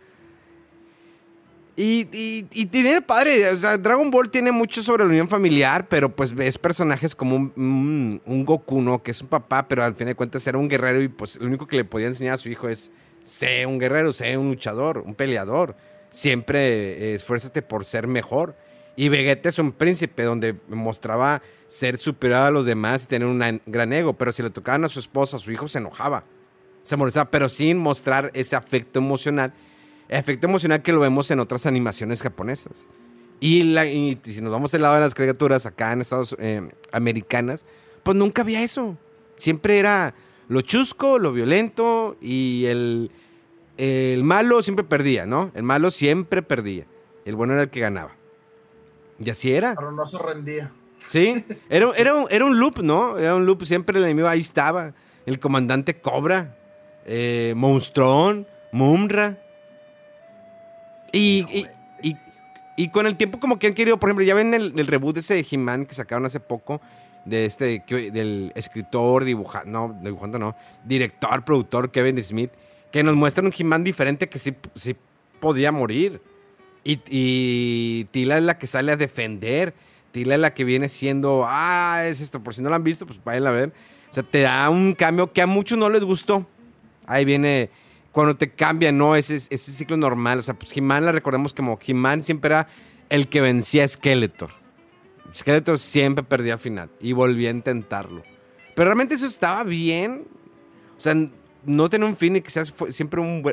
Speaker 1: Y, y, tiene padre, o sea, Dragon Ball tiene mucho sobre la unión familiar, pero pues ves personajes como un, un, Goku, ¿no? Que es un papá, pero al fin de cuentas era un guerrero y pues lo único que le podía enseñar a su hijo es, sé un guerrero, sé un luchador, un peleador. Siempre eh, esfuérzate por ser mejor. Y Vegeta es un príncipe donde mostraba ser superior a los demás y tener un gran ego, pero si le tocaban a su esposa, a su hijo se enojaba, se molestaba, pero sin mostrar ese afecto emocional, afecto emocional que lo vemos en otras animaciones japonesas. Y, la, si nos vamos al lado de las criaturas acá en Estados eh, americanas, pues nunca había eso. Siempre era lo chusco, lo violento y el, el malo siempre perdía, ¿no? El malo siempre perdía. El bueno era el que ganaba. Y así era.
Speaker 2: Pero no se rendía.
Speaker 1: Sí, era, era, un, era un loop, ¿no? Era un loop, siempre el enemigo ahí estaba. El comandante Cobra, eh, Monstrón, Mumra. Y, y, con el tiempo como que han querido, por ejemplo, ya ven el, reboot de ese de He-Man que sacaron hace poco, de este, del escritor, dibujante, no, dibujante no, director, productor Kevin Smith, que nos muestra un He-Man diferente que sí, sí podía morir. Y, Tila es la que sale a defender. Tila es la que viene siendo, ah, es esto. Por si no lo han visto, pues vayan a ver. O sea, te da un cambio que a muchos no les gustó. Ahí viene cuando te cambia, ¿no? Ese, ese ciclo normal. O sea, pues He-Man la recordemos como He-Man siempre era el que vencía a Skeletor. Skeletor siempre perdía al final y volvía a intentarlo. Pero realmente eso estaba bien. O sea, no tener un fin y que seas siempre un,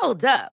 Speaker 4: Hold up.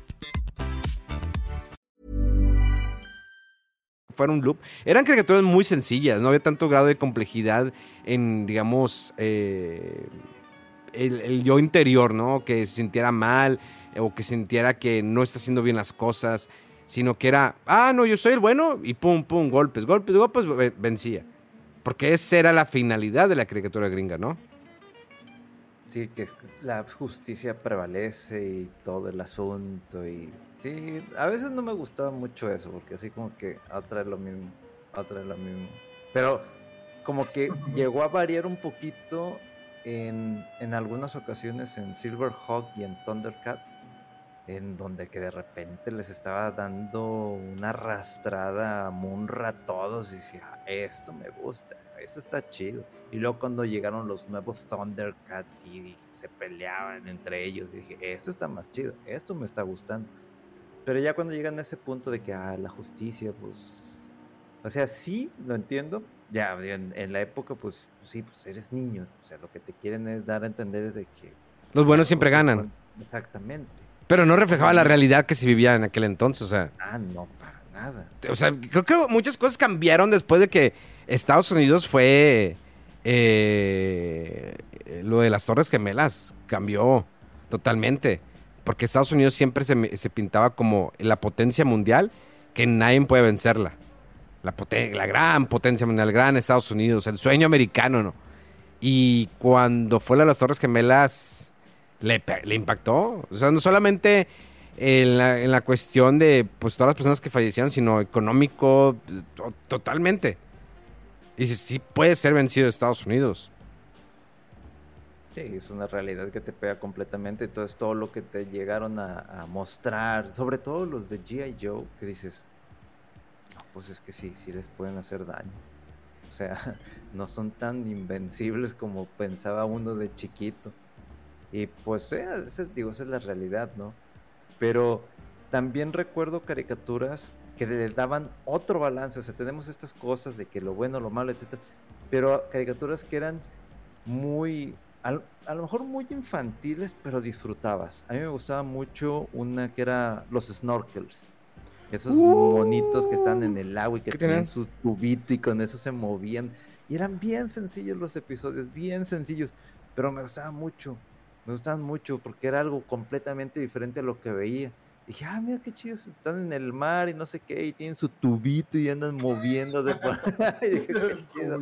Speaker 1: fuera un loop. Eran caricaturas muy sencillas, no había tanto grado de complejidad en, digamos, eh, el, yo interior, ¿no? Que se sintiera mal o que sintiera que no está haciendo bien las cosas, sino que era, ah, no, yo soy el bueno y pum, pum, golpes, golpes, golpes, vencía. Porque esa era la finalidad de la caricatura gringa, ¿no?
Speaker 3: Sí, que la justicia prevalece y todo el asunto y Sí, a veces no me gustaba mucho eso, porque así como que otra lo mismo, otra lo mismo. Pero como que llegó a variar un poquito en, en algunas ocasiones en Silverhawk y en Thundercats, en donde que de repente les estaba dando una arrastrada a Munra a todos y decía, ah, esto me gusta, esto está chido. Y luego cuando llegaron los nuevos Thundercats y se peleaban entre ellos, dije, esto está más chido, esto me está gustando. Pero ya cuando llegan a ese punto de que ah, la justicia, pues. O sea, sí, lo entiendo. Ya, en, la época, pues, sí, pues eres niño. O sea, lo que te quieren es dar a entender es de que.
Speaker 1: Los buenos siempre ganan.
Speaker 3: Exactamente.
Speaker 1: Pero no reflejaba la realidad que se vivía en aquel entonces, o sea.
Speaker 3: Ah, no, para nada.
Speaker 1: O sea, creo que muchas cosas cambiaron después de que Estados Unidos fue. Eh, lo de las Torres Gemelas cambió totalmente porque Estados Unidos siempre se, pintaba como la potencia mundial que nadie puede vencerla. La, la gran potencia mundial, el gran Estados Unidos, el sueño americano, ¿no? Y cuando fue a las Torres Gemelas, le, impactó. O sea, no solamente en la, en la, cuestión de pues, todas las personas que fallecieron, sino económico, totalmente. Y sí puede ser vencido Estados Unidos.
Speaker 3: Sí, es una realidad que te pega completamente. Entonces, todo lo que te llegaron a, mostrar, sobre todo los de G.I. Joe, que dices, pues es que sí, sí les pueden hacer daño. O sea, no son tan invencibles como pensaba uno de chiquito. Y pues, eh, digo, esa es la realidad, ¿no? Pero también recuerdo caricaturas que le daban otro balance. O sea, tenemos estas cosas de que lo bueno, lo malo, etc. Pero caricaturas que eran muy al- a lo mejor muy infantiles, pero disfrutabas. A mí me gustaba mucho una que era los snorkels. Esos
Speaker 1: Uh.
Speaker 3: monitos que están en el agua y que
Speaker 1: ¿Qué
Speaker 3: tenían
Speaker 1: tenían?
Speaker 3: su tubito y con eso se movían. Y eran bien sencillos los episodios, bien sencillos, pero me gustaban mucho. Me gustaban mucho porque era algo completamente diferente a lo que veía. Dije, ah, mira qué chido, están en el mar y no sé qué, y tienen su tubito y andan moviéndose por ahí. Dije, qué chido.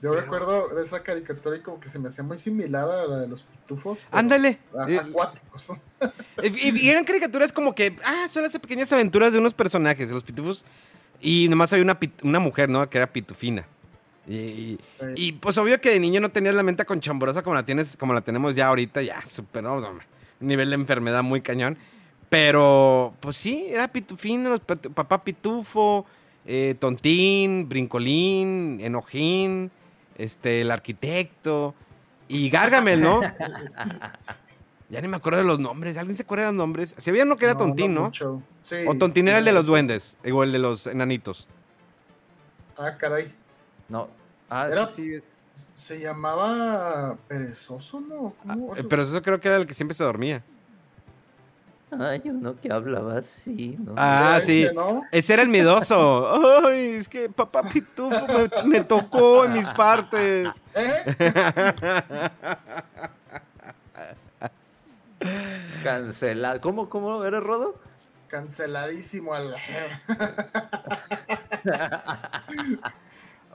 Speaker 2: Yo recuerdo de esa caricatura y como que se me hacía muy similar a la de los pitufos. pero
Speaker 1: Ándale.
Speaker 2: Acuáticos.
Speaker 1: Y, eran caricaturas como que, ah, son las pequeñas aventuras de unos personajes, de los pitufos. Y nomás había una, una mujer, ¿no? Que era pitufina. Y, y- y, pues obvio que de niño no tenías la mente conchambrosa como la tienes, como la tenemos ya ahorita, ya superó un nivel de enfermedad muy cañón. Pero, pues sí, era pat- papá pitufo, eh, tontín, brincolín, enojín, este, el arquitecto y Gargamel, ¿no? Ya ni me acuerdo de los nombres. ¿Alguien se acuerda de los nombres? Si había uno que era
Speaker 2: no,
Speaker 1: Tontín, ¿no?
Speaker 2: Sí,
Speaker 1: O Tontín era el de los duendes, o el de los enanitos.
Speaker 2: Ah, caray.
Speaker 3: No, ah,
Speaker 2: Era-
Speaker 3: sí, es-
Speaker 2: Se llamaba Perezoso, ¿no? ¿Cómo?
Speaker 1: Eh, Pero eso creo que era el que siempre se dormía.
Speaker 3: Ay, uno que hablaba así, no sé.
Speaker 1: Ah, sí.
Speaker 2: ese, ¿no?
Speaker 1: Ese era el miedoso. Ay, es que papá Pitufo me, me tocó en mis partes.
Speaker 2: ¿Eh?
Speaker 3: Cancelado. ¿Cómo, cómo eres, Rodo?
Speaker 2: Canceladísimo al.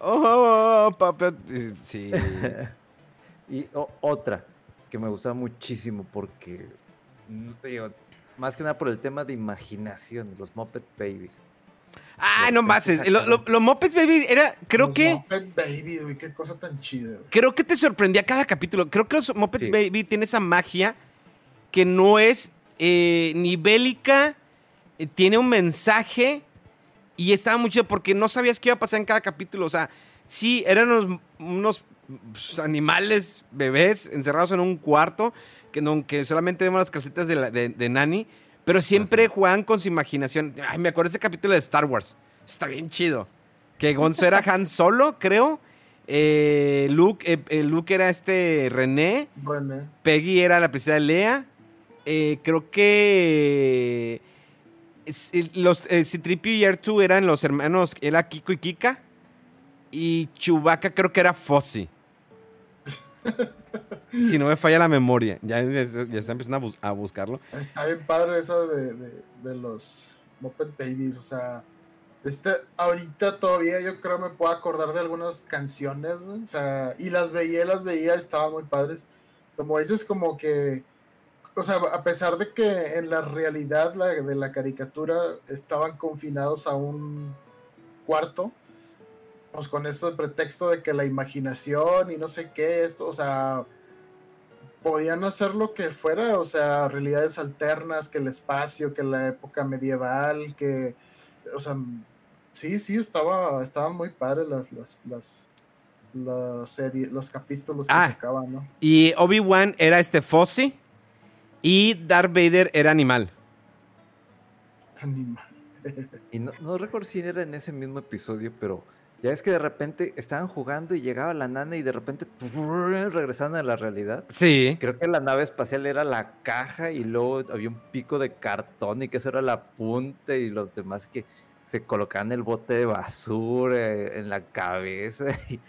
Speaker 1: Oh, papá. Sí.
Speaker 3: Y o- otra que me gustaba muchísimo porque, mm, digo, más que nada por el tema de imaginación, los Muppet Babies.
Speaker 1: Ay, no más. Los lo, lo Muppets Baby era, creo
Speaker 2: Los
Speaker 1: que.
Speaker 2: Muppet Baby, güey, qué cosa tan chida, güey.
Speaker 1: Creo que te sorprendía cada capítulo. Creo que los Muppets
Speaker 3: Sí.
Speaker 1: Baby tiene esa magia que no es eh, ni bélica, eh, tiene un mensaje y estaba muy chido porque no sabías qué iba a pasar en cada capítulo. O sea, sí, eran unos, unos, pues, animales, bebés, encerrados en un cuarto, que, no, que solamente vemos las casitas de, la- de, de Nani, pero siempre juegan con su imaginación. Ay, me acuerdo ese capítulo de Star Wars. Está bien chido. Que Gonzo era Han Solo, creo. Eh, Luke, eh, eh, Luke era este René.
Speaker 2: René.
Speaker 1: Peggy era la princesa Lea. Eh, creo que eh, los eh, Citripio y R2 eran los hermanos, era Kiko y Kika. Y Chewbacca creo que era Fozzie. si no me falla la memoria. Ya, ya- está empezando a, bus- a buscarlo.
Speaker 2: Está bien padre esa de, de, los Muppet Babies, o sea, este, ahorita todavía yo creo me puedo acordar de algunas canciones, o sea, y las veía, las veía, estaban muy padres. Como dices, como que, o sea, a pesar de que en la realidad la, de la caricatura estaban confinados a un cuarto, pues con eso de pretexto de que la imaginación y no sé qué, esto, o sea, podían hacer lo que fuera, o sea, realidades alternas, que el espacio, que la época medieval, que, o sea, sí, sí, estaba, estaban muy padres las, las, las, las series, los capítulos que
Speaker 1: Ah.
Speaker 2: sacaban, ¿no?
Speaker 1: Y Obi-Wan era este Fozzie. Y Darth Vader era animal.
Speaker 2: Animal.
Speaker 3: Y no, no recuerdo si era en ese mismo episodio, pero ya es que de repente estaban jugando y llegaba la nana y de repente regresaban a la realidad.
Speaker 1: Sí.
Speaker 3: Creo que la nave espacial era la caja y luego había un pico de cartón y que eso era la punta y los demás que se colocaban el bote de basura eh, en la cabeza.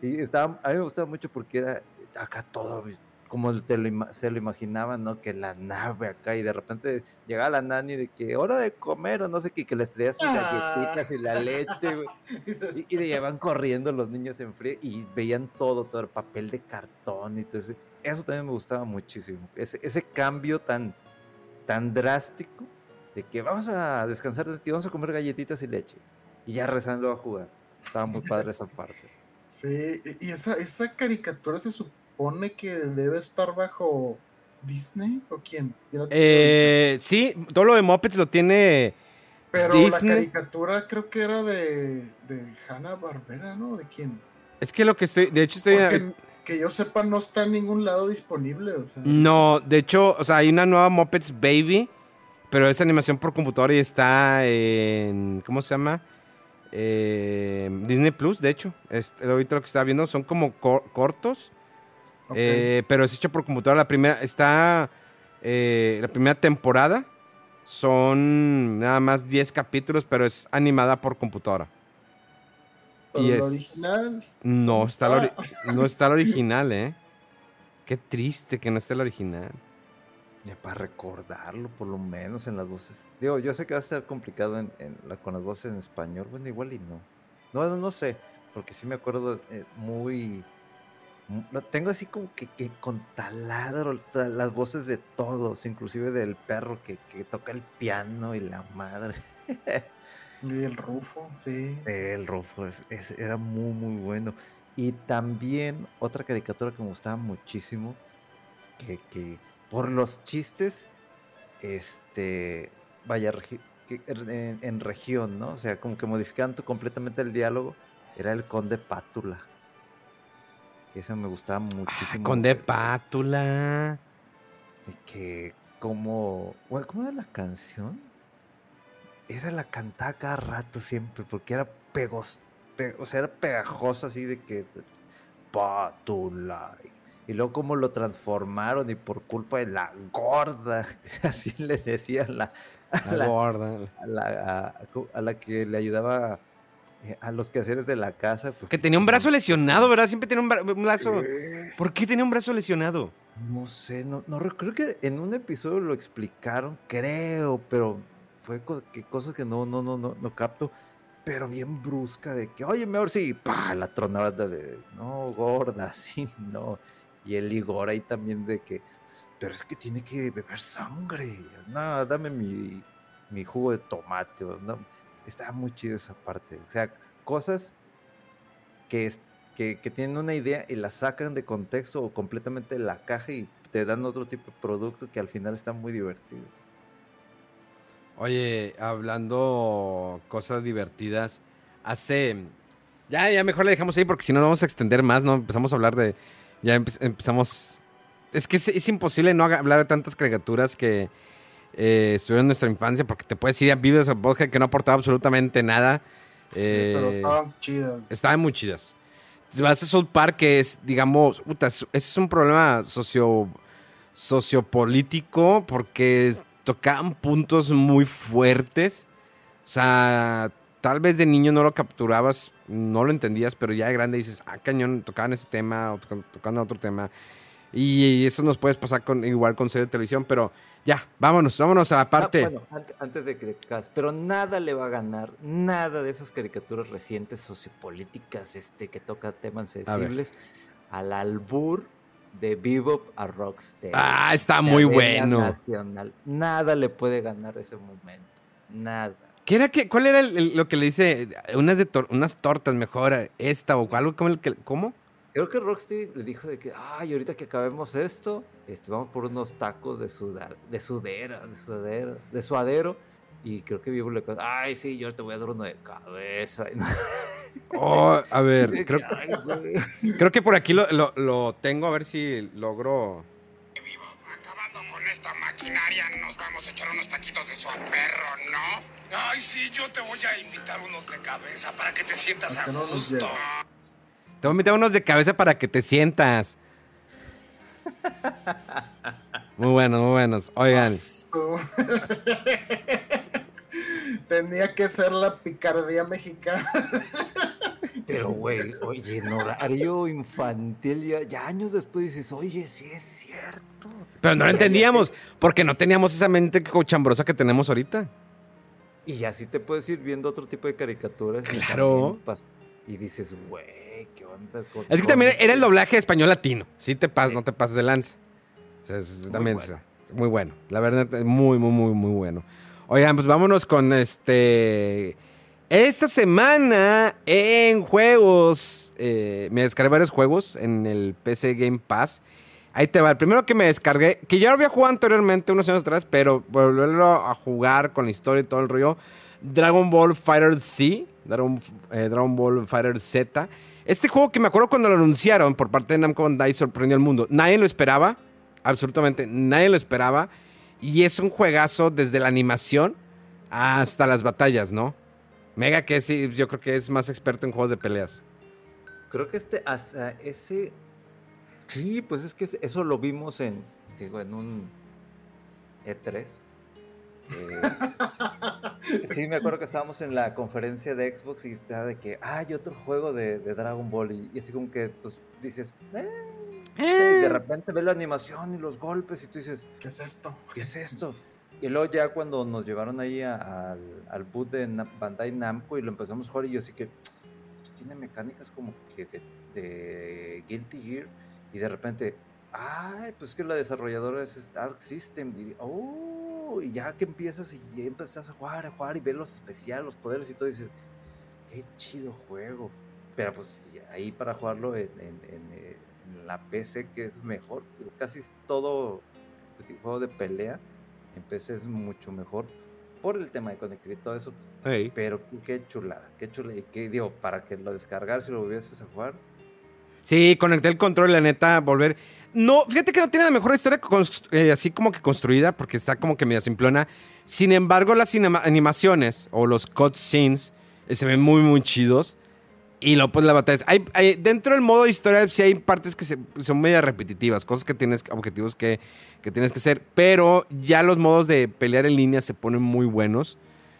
Speaker 3: Y, a mí me gustaba mucho porque era acá todo como te lo se lo imaginaban, ¿no? Que la nave acá y de repente llegaba la nani de que hora de comer o no sé qué, que les traía sus
Speaker 2: Ah.
Speaker 3: galletitas y la leche, güey. Y, y de llevan corriendo los niños en frío y veían todo, todo el papel de cartón y todo eso. Eso también me gustaba muchísimo. Ese, ese cambio tan, tan drástico de que vamos a descansar de ti, vamos a comer galletitas y leche. Y ya rezando a jugar. Estaba muy padre esa parte.
Speaker 2: Sí, y- y esa, esa caricatura se supone que debe estar bajo Disney o quién?
Speaker 1: Eh, sí, todo lo de Muppets lo tiene.
Speaker 2: Pero
Speaker 1: Disney.
Speaker 2: la caricatura creo que era de, de Hanna Barbera, ¿no? ¿De quién?
Speaker 1: Es que lo que estoy. De hecho, estoy.
Speaker 2: Porque que yo sepa no está en ningún lado disponible. O sea,
Speaker 1: No, de hecho, o sea, hay una nueva Muppets Baby, pero es animación por computadora y está en. ¿Cómo se llama? Eh, Disney Plus, de hecho. Este, ahorita lo que estaba viendo son como cor- cortos. Eh, pero es hecho por computadora. La primera está. eh, la primera temporada son nada más 10 capítulos, pero es animada por computadora.
Speaker 2: Pero
Speaker 1: y
Speaker 2: el
Speaker 1: es-
Speaker 2: original.
Speaker 1: No está, ori- no está el original, ¿eh? Qué triste que no esté el original.
Speaker 3: Ya para recordarlo, por lo menos en las voces. Digo, yo sé que va a ser complicado en, en la- con las voces en español. Bueno, igual y no. No, no, no sé. Porque sí me acuerdo eh, muy. Lo tengo así como que, que con taladro ta- las voces de todos, inclusive del perro que, que toca el piano y la madre.
Speaker 2: Y el Rufo, sí.
Speaker 3: El Rufo es- es- era muy, muy bueno. Y también otra caricatura que me gustaba muchísimo, que, que por los chistes, este, vaya, en, en región, ¿no? O sea, como que modificaban tu- completamente el diálogo, era el Conde Pátula. Esa me gustaba
Speaker 1: Ah,
Speaker 3: muchísimo.
Speaker 1: con de pátula.
Speaker 3: de que como bueno, ¿cómo era la canción? Esa la cantaba cada rato siempre porque era pegos, pe- o sea, era pegajosa así de que pátula. Y luego como lo transformaron y por culpa de la gorda, así le decían la, a
Speaker 1: La
Speaker 3: la,
Speaker 1: gorda.
Speaker 3: a la, a- a la que le ayudaba a los quehaceres de la casa. pues,
Speaker 1: Que tenía un brazo lesionado, ¿verdad? Siempre tenía un, bra- un brazo.
Speaker 3: Eh,
Speaker 1: ¿Por qué tenía un brazo lesionado?
Speaker 3: No sé, no, no creo que en un episodio lo explicaron, creo, pero fue co- que cosas que no, no, no, no, no capto, pero bien brusca de que, oye, mejor sí, pa, la tronaba de, no, gorda, sí, no. Y el Igor ahí también de que, pero es que tiene que beber sangre, no, dame mi, mi jugo de tomate, no. Estaba muy chido esa parte, o sea, cosas que, que, tienen una idea y la sacan de contexto o completamente de la caja y te dan otro tipo de producto que al final está muy divertido.
Speaker 1: Oye, hablando cosas divertidas, hace... Ya, ya mejor le dejamos ahí porque si no, vamos a extender más, ¿no? Empezamos a hablar de... Ya empe- empezamos... Es que es, es imposible no hablar de tantas caricaturas que eh, estuvieron en nuestra infancia porque te puedes ir a Vives a podcast que no aportaba absolutamente nada.
Speaker 2: Sí, pero
Speaker 1: Eh,
Speaker 2: estaban chidas.
Speaker 1: Estaban muy chidas. Vas a South Park, que es, digamos, puta, ese es un problema socio, sociopolítico porque tocaban puntos muy fuertes. O sea, tal vez de niño no lo capturabas, no lo entendías, pero ya de grande dices, ah, cañón, tocaban ese tema, o tocando otro tema. Y eso nos puedes pasar con, igual con serie de televisión, pero ya, vámonos, vámonos a la parte.
Speaker 3: Ah, bueno, antes de que pero nada le va a ganar, nada de esas caricaturas recientes sociopolíticas este, que tocan temas sensibles al albur de Bebop a Rocksteady.
Speaker 1: Ah, está muy bueno.
Speaker 3: Nacional. Nada le puede ganar ese momento. Nada.
Speaker 1: ¿Qué era que, ¿Cuál era el- el- lo que le dice? Unas, de tor- unas tortas mejor, esta o algo como el que... ¿Cómo?
Speaker 3: Creo que Rocksteady le dijo de que, ay, ahorita que acabemos esto, este, vamos por unos tacos de suda, de sudera, de sudadera, de suadero. Y creo que Vivo le dijo, ay, sí, yo te voy a dar uno de cabeza.
Speaker 1: Oh, a ver, creo, creo que por aquí lo, lo- lo tengo, a ver si logro...
Speaker 5: vivo. Acabando con esta maquinaria, nos vamos a echar unos taquitos de su perro, ¿no? Ay, sí, yo te voy a invitar unos de cabeza para que te sientas a gusto.
Speaker 1: Te voy a meter unos de cabeza para que te sientas. Muy buenos, muy buenos. Oigan,
Speaker 2: Tenía que ser la picardía mexicana.
Speaker 3: Pero, güey, oye, en horario infantil, ya, ya años después dices, oye, sí es cierto.
Speaker 1: pero no lo entendíamos, porque no teníamos esa mente cochambrosa que tenemos ahorita.
Speaker 3: Y así te puedes ir viendo otro tipo de caricaturas. y
Speaker 1: Claro.
Speaker 3: Y dices, güey, ¿qué onda? con-
Speaker 1: Es que también
Speaker 3: este-?"
Speaker 1: era el doblaje español latino. Sí te pasas,
Speaker 3: Sí.
Speaker 1: no te pases de lanza. O sea, es-
Speaker 3: Muy
Speaker 1: también
Speaker 3: bueno.
Speaker 1: es muy bueno. La verdad, es muy, muy, muy, muy bueno. Oigan, pues vámonos con este. Esta semana en juegos. eh, me descargué varios juegos en el PC Game Pass. Ahí te va. El primero que me descargué, que ya lo había jugado anteriormente, unos años atrás, pero volverlo a jugar con la historia y todo el rollo. Dragon Ball Fighter Z. Dragon, eh, Dragon Ball Fighter Z. Este juego que me acuerdo cuando lo anunciaron por parte de Namco Bandai sorprendió al mundo. Nadie lo esperaba. Absolutamente nadie lo esperaba. Y es un juegazo desde la animación hasta las batallas, ¿no? Mega que sí, yo creo que es más experto en juegos de peleas.
Speaker 3: Creo que este, ese, Sí, pues es que eso lo vimos en, digo, en un E3. Eh, sí, me acuerdo que estábamos en la conferencia de Xbox y estaba de que, ah, hay otro juego de, Dragon Ball. Y, así como que, pues, dices, eh, y de eh. repente ves la animación y los golpes y tú dices,
Speaker 2: ¿qué es esto?
Speaker 3: ¿Qué es esto? Y luego ya cuando nos llevaron ahí al, al boot de Bandai Namco y lo empezamos a jugar y yo así que, esto tiene mecánicas como que de, de Guilty Gear y de repente, ay, pues que la desarrolladora es Stark System. Y, oh, y ya que empiezas y ya empiezas a jugar, a jugar y ver los especiales, los poderes y todo, y dices, qué chido juego. Pero pues ahí para jugarlo en, la PC, que es mejor, casi todo juego de pelea en PC es mucho mejor por el tema de conectar y todo eso. Pero qué, chulada, qué chulada. Y qué digo, para que lo descargar si lo volvieses a jugar,
Speaker 1: Sí, conecté el control, la neta, volver. No, fíjate que no tiene la mejor historia eh, así como que construida, porque está como que medio simplona. Sin embargo, las animaciones o los cutscenes eh, se ven muy, muy chidos. Y luego, pues la batalla. Hay, dentro del modo historia, sí hay partes que son medio repetitivas, cosas que tienes, objetivos que, que tienes que hacer. Pero ya los modos de pelear en línea se ponen muy buenos.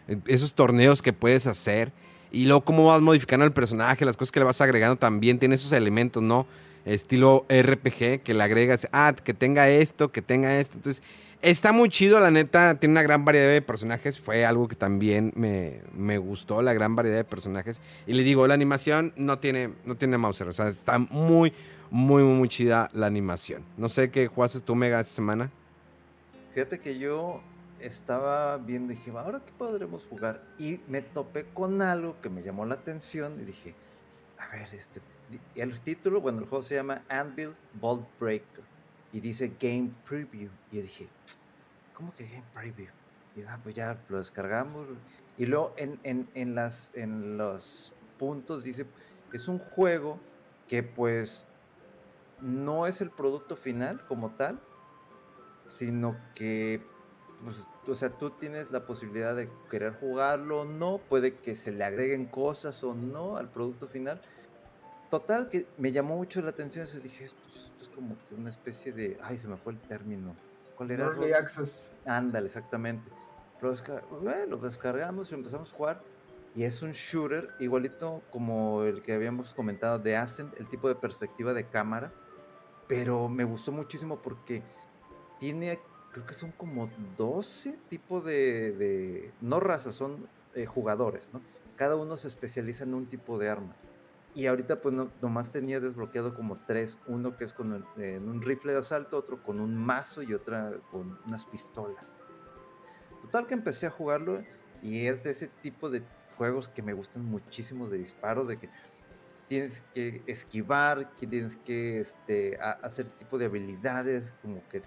Speaker 1: Eh, esos torneos que puedes hacer. Y luego cómo vas modificando el personaje, las cosas que le vas agregando también tiene esos elementos, ¿no? Estilo RPG, que le agregas, ah, que tenga esto, que tenga esto. Entonces, está muy chido, la neta, tiene una gran variedad de personajes. Fue algo que también me, me gustó, la gran variedad de personajes. Y le digo, la animación no tiene, no tiene Mauser, o sea, está muy, muy, muy chida la animación. No sé qué jugaste tú, Mega, esta semana.
Speaker 3: Fíjate que yo estaba viendo y dije, ¿ahora qué podremos jugar? Y me topé con algo que me llamó la atención y dije, a ver, este, el título, bueno, el juego se llama Anvil Bolt Breaker y dice Game Preview. Y yo dije, ¿cómo que Game Preview? Y ah, pues ya lo descargamos. Y luego en, en, en, las, en los puntos dice, es un juego que pues no es el producto final como tal, sino que pues, o sea, tú tienes la posibilidad de querer jugarlo o no, puede que se le agreguen cosas o no al producto final. Total, que me llamó mucho la atención, entonces dije, pues, es como que una especie de, ay, se me fue el término.
Speaker 2: ¿Cuál era? Early Access.
Speaker 3: Ándale, exactamente. Lo, lo descargamos y empezamos a jugar. Y es un shooter igualito como el que habíamos comentado de Ascent, el tipo de perspectiva de cámara. Pero me gustó muchísimo porque tiene creo que son como 12 tipos de, no razas, son eh, jugadores, ¿no? Cada uno se especializa en un tipo de arma. Y ahorita pues no, nomás tenía desbloqueado como tres, uno que es con un rifle de asalto, otro con un mazo y otra con unas pistolas. Total que empecé a jugarlo y es de ese tipo de juegos que me gustan muchísimo de disparos, de que tienes que esquivar, que tienes que este, hacer tipo de habilidades, como que,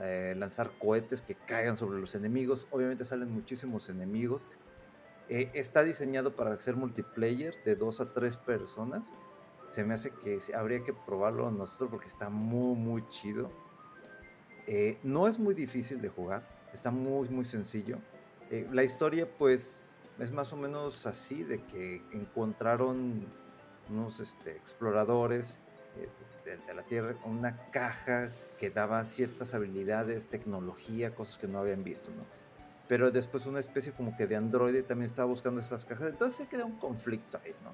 Speaker 3: eh, lanzar cohetes que caigan sobre los enemigos. Obviamente salen muchísimos enemigos. Eh, está diseñado para ser multiplayer de dos a tres personas. Se me hace que habría que probarlo nosotros porque está muy, muy chido. Eh, no es muy difícil de jugar, está muy, muy sencillo. la historia, pues, es más o menos así: de que encontraron unos este, exploradores de, la Tierra una caja que daba ciertas habilidades, tecnología, cosas que no habían visto, ¿no? Pero después una especie como que de androide también estaba buscando esas cajas, entonces se crea un conflicto ahí, ¿no?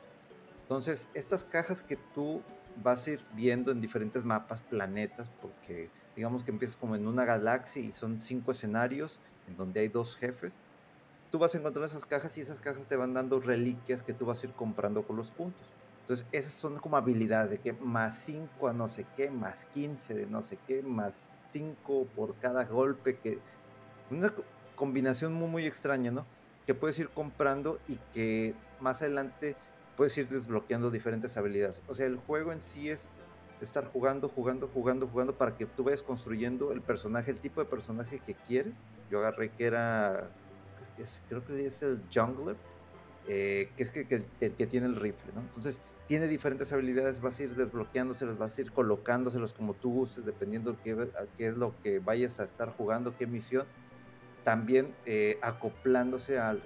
Speaker 3: Entonces, estas cajas que tú vas a ir viendo en diferentes mapas, planetas, porque digamos que empiezas como en una galaxia y son cinco escenarios en donde hay dos jefes, tú vas a encontrar esas cajas y esas cajas te van dando reliquias que tú vas a ir comprando con los puntos. Entonces, esas son como habilidades de que más 5 a no sé qué, más 15 de no sé qué, más 5 por cada golpe, que una combinación muy, muy extraña, ¿no? Que puedes ir comprando y que más adelante puedes ir desbloqueando diferentes habilidades. O sea, el juego en sí es estar jugando, jugando, jugando, jugando para que tú vayas construyendo el personaje, el tipo de personaje que quieres. Yo agarré que era, creo que es el jungler, eh, que es que, el que tiene el rifle, ¿no? Entonces, tiene diferentes habilidades, vas a ir desbloqueándoselas, vas a ir colocándoselos como tú gustes, dependiendo de qué, qué es lo que vayas a estar jugando, qué misión. También eh, acoplándose al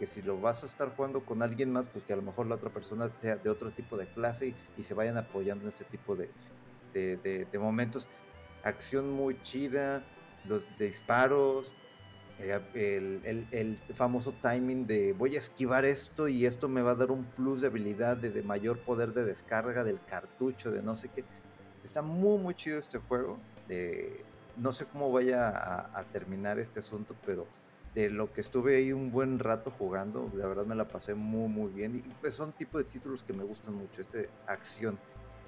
Speaker 3: que si lo vas a estar jugando con alguien más, pues que a lo mejor la otra persona sea de otro tipo de clase y, se vayan apoyando en este tipo de, de, momentos, acción muy chida, los disparos, eh, el, famoso timing de voy a esquivar esto y esto me va a dar un plus de habilidad, de, mayor poder de descarga del cartucho, de no sé qué. Está muy, muy chido este juego. No sé cómo vaya a, terminar este asunto, pero de lo que estuve ahí un buen rato jugando, la verdad me la pasé muy, muy bien. Y pues son tipo de títulos que me gustan mucho, este acción.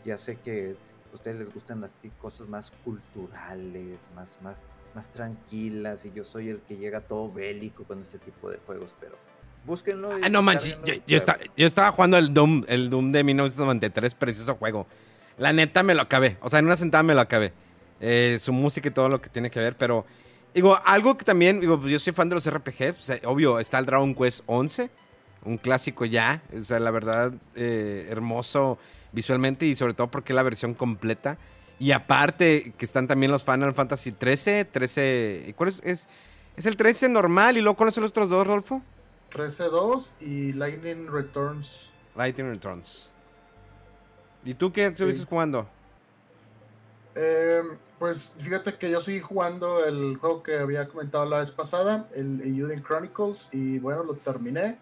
Speaker 3: Ya sé que a ustedes les gustan las cosas más culturales, más, más más tranquilas y yo soy el que llega todo bélico con este tipo de juegos, pero búsquenlo.
Speaker 1: Ah, no manches, yo, estaba, jugando el Doom, el Doom de 1993, precioso juego. La neta me lo acabé, o sea, en una sentada me lo acabé. Eh, su música y todo lo que tiene que ver, pero digo, algo que también, digo, pues yo soy fan de los RPGs, obvio, está el Dragon Quest 11, un clásico ya, o sea, la verdad, eh, hermoso visualmente y sobre todo porque la versión completa. Y aparte, que están también los Final Fantasy 13, 13. ¿Cuál es? Es, el 13 normal y luego ¿cuáles son los otros dos, Rolfo?
Speaker 2: 13-2 y Lightning Returns.
Speaker 1: Lightning Returns. ¿Y tú qué estuviste jugando?
Speaker 2: Em, pues fíjate que yo seguí jugando el juego que había comentado la vez pasada, el Euden Chronicles, y bueno, lo terminé.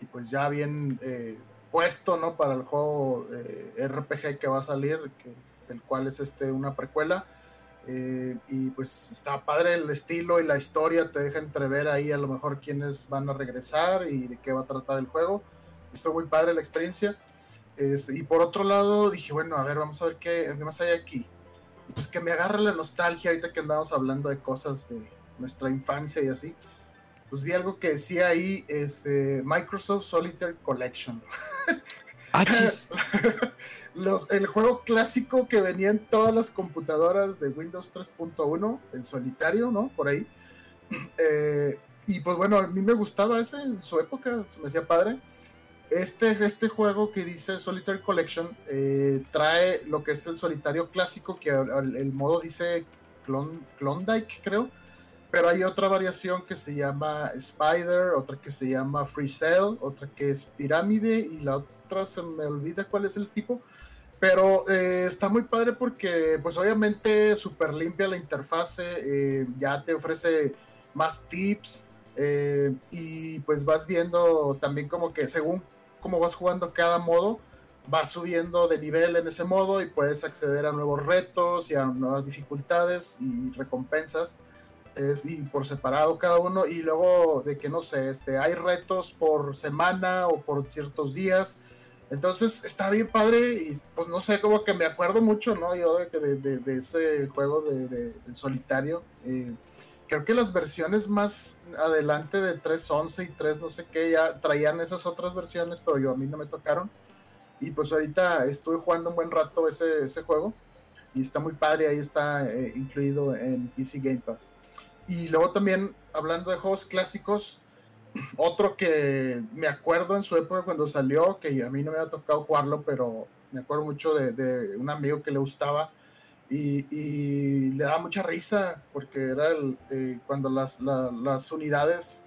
Speaker 2: Y pues ya bien eh, puesto, ¿no? Para el juego eh, RPG que va a salir, que el cual es este, una precuela. Eh, y pues está padre el estilo y la historia, te deja entrever ahí a lo mejor quiénes van a regresar y de qué va a tratar el juego. Estuvo muy padre la experiencia. Este, y por otro lado dije, bueno, a ver, vamos a ver qué, más hay aquí. Pues que me agarra la nostalgia ahorita que andamos hablando de cosas de nuestra infancia y así. Pues vi algo que decía ahí, este, Microsoft Solitaire Collection.
Speaker 1: Ah,
Speaker 2: Los, el juego clásico que venía en todas las computadoras de Windows 3.1, el solitario, ¿no? Por ahí. Eh, y pues bueno, a mí me gustaba ese en su época, se me hacía padre. Este, este juego que dice Solitaire Collection eh, trae lo que es el solitario clásico, que el, modo dice Klondike, creo. Pero hay otra variación que se llama Spider, otra que se llama Free Cell, otra que es Pirámide y la otra se me olvida cuál es el tipo, pero eh, está muy padre porque pues obviamente súper limpia la interfase, eh, ya te ofrece más tips eh, y pues vas viendo también como que según cómo vas jugando cada modo, vas subiendo de nivel en ese modo y puedes acceder a nuevos retos y a nuevas dificultades y recompensas. y por separado cada uno y luego de que no sé, este, hay retos por semana o por ciertos días entonces está bien padre y pues no sé, como que me acuerdo mucho, ¿no? Yo de, de, de ese juego de solitario. Eh, creo que las versiones más adelante de 3.11 y 3 no sé qué ya traían esas otras versiones, pero yo a mí no me tocaron. Y pues ahorita estuve jugando un buen rato ese, juego y está muy padre, ahí está eh, incluido en PC Game Pass. Y luego también, hablando de juegos clásicos, otro que me acuerdo en su época cuando salió, que a mí no me ha tocado jugarlo, pero me acuerdo mucho de, un amigo que le gustaba y, le daba mucha risa porque era el, eh, cuando las, las, unidades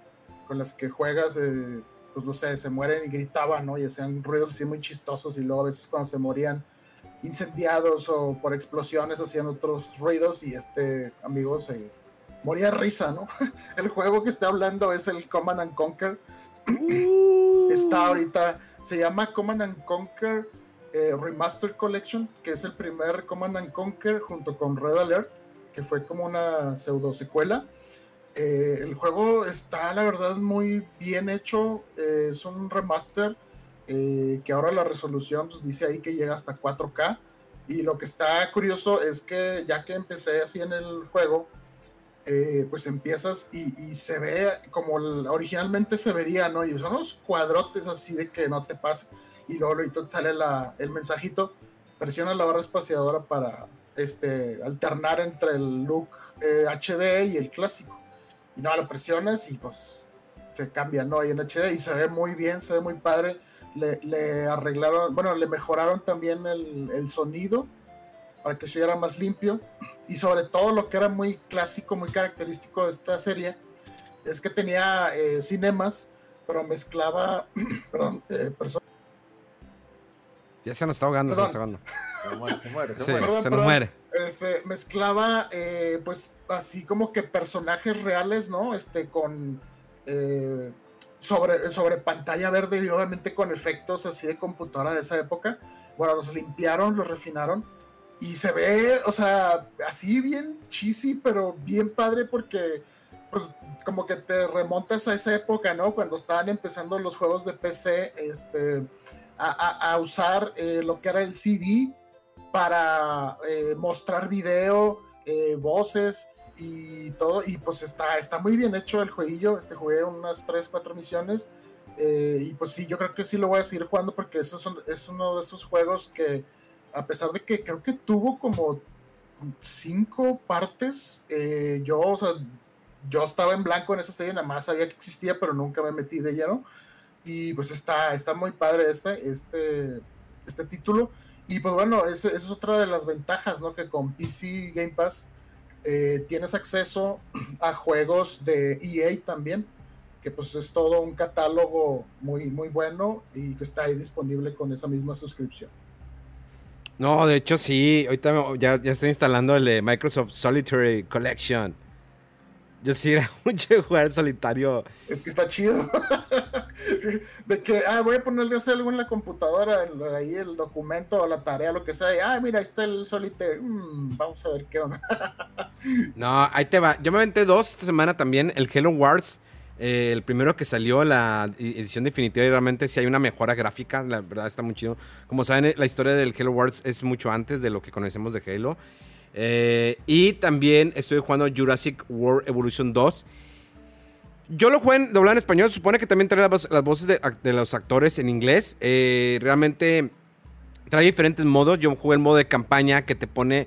Speaker 2: con las que juegas, eh, pues no sé, se mueren y gritaban, ¿no? Y hacían ruidos así muy chistosos y luego a veces cuando se morían incendiados o por explosiones hacían otros ruidos y este amigo se moría risa, ¿no? El juego que está hablando es el Command and Conquer. Uh. Está ahorita, se llama Command and Conquer eh, Remastered Collection, que es el primer Command and Conquer junto con Red Alert, que fue como una pseudo secuela. Eh, el juego está, la verdad, muy bien hecho. Eh, es un remaster que ahora la resolución pues, dice ahí que llega hasta 4K. Y lo que está curioso es que ya que empecé así en el juego, eh, pues empiezas y, se ve como originalmente se vería, ¿no? Y son unos cuadrotes así de que no te pases. Y luego ahorita sale el mensajito, presiona la barra espaciadora para este, alternar entre el look HD eh, y el clásico. Y no, lo presionas y pues se cambia, ¿no? Ahí en HD y se ve muy bien, se ve muy padre. Le, arreglaron, bueno, le mejoraron también el, sonido para que oyera más limpio y sobre todo lo que era muy clásico, muy característico de esta serie, es que tenía eh, cinemas, pero mezclaba, eh,
Speaker 1: Ya se nos está ahogando, se nos está ahogando.
Speaker 3: Se muere, se muere, se
Speaker 1: Sí,
Speaker 3: muere.
Speaker 2: Perdón,
Speaker 1: se nos
Speaker 2: perdón.
Speaker 1: muere.
Speaker 2: Este, mezclaba, eh, pues, así como que personajes reales, ¿no? Este, con. eh, sobre, sobre pantalla verde y obviamente con efectos así de computadora de esa época. Bueno, los limpiaron, los refinaron. Y se ve, o sea, así bien cheesy, pero bien padre porque, pues, como que te remontas a esa época, ¿no? Cuando estaban empezando los juegos de PC, este, a, usar eh, lo que era el CD para eh, mostrar video, eh, voces y todo. Y pues está, está muy bien hecho el jueguillo. Este jugué unas 3, 4 misiones. y pues sí, yo creo que sí lo voy a seguir jugando porque eso son- es uno de esos juegos que, a pesar de que creo que tuvo como cinco partes, yo, o sea, yo estaba en blanco en esa serie, nada más sabía que existía, pero nunca me metí de lleno. Y pues está, está muy padre este, este, este título. Y pues bueno, esa es otra de las ventajas, ¿no? Que con PC Game Pass eh, tienes acceso a juegos de EA también, que pues es todo un catálogo muy, muy bueno y que está ahí disponible con esa misma suscripción.
Speaker 1: No, de hecho sí. Ahorita me- ya, ya estoy instalando el de Microsoft Solitary Collection. Yo sí era mucho jugar solitario.
Speaker 2: Es que está chido. de que, ah, voy a ponerle o sea, algo en la computadora, ahí el documento o la tarea, lo que sea. y, ah, mira, ahí está el solitaire. Mm, vamos a ver qué onda.
Speaker 1: No, ahí te va. Yo me aventé dos esta semana también. El Halo Wars, eh, el primero que salió, la e- edición definitiva, y realmente sí hay una mejora gráfica. La verdad está muy chido. Como saben, la historia del Halo Wars es mucho antes de lo que conocemos de Halo. Eh, y también estoy jugando Jurassic World Evolution 2. Yo lo jugué en doblado en español. Supone que también trae las, voces de, de los actores en inglés. Eh, realmente trae diferentes modos. Yo jugué el modo de campaña que te pone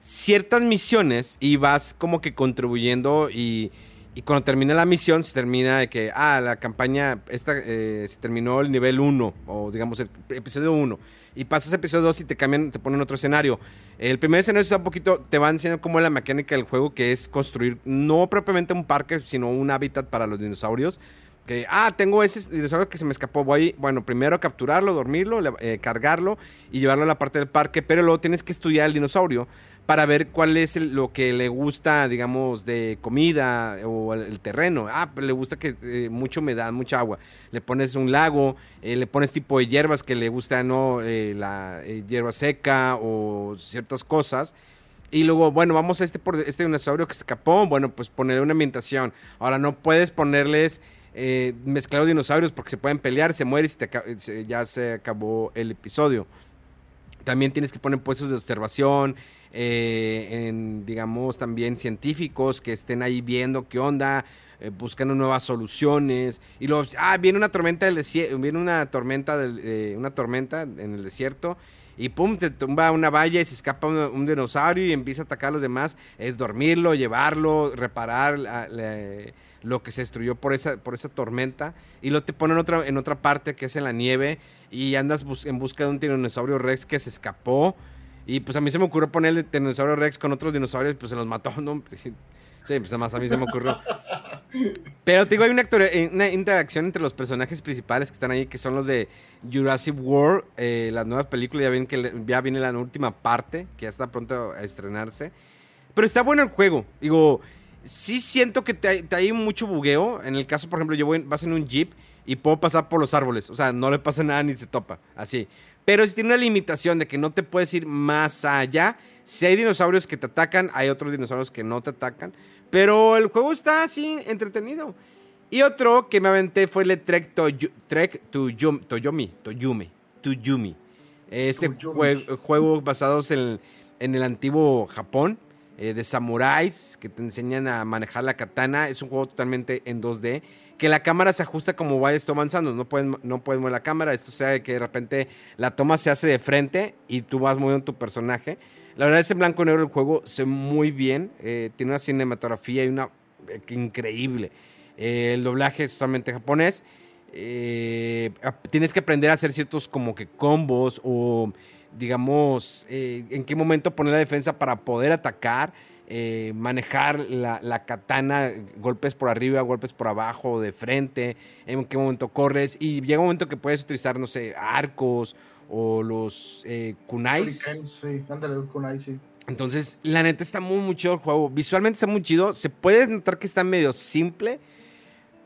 Speaker 1: ciertas misiones y vas como que contribuyendo y, y cuando termina la misión se termina de que, ah, la campaña, esta, eh, se terminó el nivel 1 o digamos el episodio 1 y pasas a episodio 2 y te cambian, te ponen otro escenario. El primer escenario está un poquito, te van enseñando cómo es la mecánica del juego que es construir no propiamente un parque, sino un hábitat para los dinosaurios. Que, ah, tengo ese dinosaurio que se me escapó. Voy, bueno, primero capturarlo, dormirlo, eh, cargarlo y llevarlo a la parte del parque. Pero luego tienes que estudiar el dinosaurio para ver cuál es lo que le gusta, digamos, de comida o el, terreno. Ah, pues le gusta que eh, mucha humedad, mucha agua. Le pones un lago, eh, le pones tipo de hierbas que le gusta, ¿no? Eh, la eh, hierba seca o ciertas cosas. Y luego, bueno, vamos a este, este dinosaurio que se escapó. Bueno, pues ponerle una ambientación. Ahora, no puedes ponerles eh, mezclado dinosaurios porque se pueden pelear, se muere y ya se acabó el episodio. También tienes que poner puestos de observación, eh, en, digamos, también científicos que estén ahí viendo qué onda, eh, buscando nuevas soluciones. Y luego, ah, viene una tormenta del desierto, viene una tormenta, del, eh, una tormenta en el desierto. Y pum, te tumba una valla y se escapa un, dinosaurio y empieza a atacar a los demás. Es dormirlo, llevarlo, reparar lo que se destruyó por esa, por esa tormenta. Y lo te ponen en otra, en otra parte que es en la nieve. Y andas en busca de un tiranosaurio Rex que se escapó. Y pues a mí se me ocurrió ponerle tiranosaurio Rex con otros dinosaurios, pues se los mató, ¿no? Sí, pues además a mí se me ocurrió. Pero te digo, hay eh, una interacción entre los personajes principales que están ahí, que son los de Jurassic World, eh, las nuevas películas, ya ven que ya viene la última parte, que ya está pronto a estrenarse. Pero está bueno el juego. Digo, sí siento que hay- te hay mucho bugueo. En el caso, por ejemplo, yo voy, vas en un jeep y puedo pasar por los árboles. O sea, no le pasa nada ni se topa. Así. Pero si tiene una limitación de que no te puedes ir más allá. Si hay dinosaurios que te atacan, hay otros dinosaurios que no te atacan. Pero el juego está así entretenido. Y otro que me aventé fue el Trek to, Trek to Toyomi. Toyume. Toyumi. Este jue- juego basados en, en el antiguo Japón. eh, de samuráis que te enseñan a manejar la katana. Es un juego totalmente en 2D. Que la cámara se ajusta como vayas tú avanzando. No puedes, no puedes mover la cámara. Esto sea que de repente la toma se hace de frente y tú vas moviendo tu personaje. La verdad es en blanco y negro el juego se ve muy bien. eh, tiene una cinematografía y una eh, increíble. Eh, el doblaje es totalmente japonés. Ap- tienes que aprender a hacer ciertos como que combos o digamos en qué momento poner la defensa para poder atacar. Eh, manejar la, la katana, golpes por arriba, golpes por abajo, de frente, en qué momento corres. Y llega un momento que puedes utilizar, no sé, arcos o los eh, kunais.
Speaker 2: Shurikens, Sí, ándale, kunai, sí.
Speaker 1: Entonces, la neta está muy, muy chido el juego. Visualmente está muy chido. Se puede notar que está medio simple.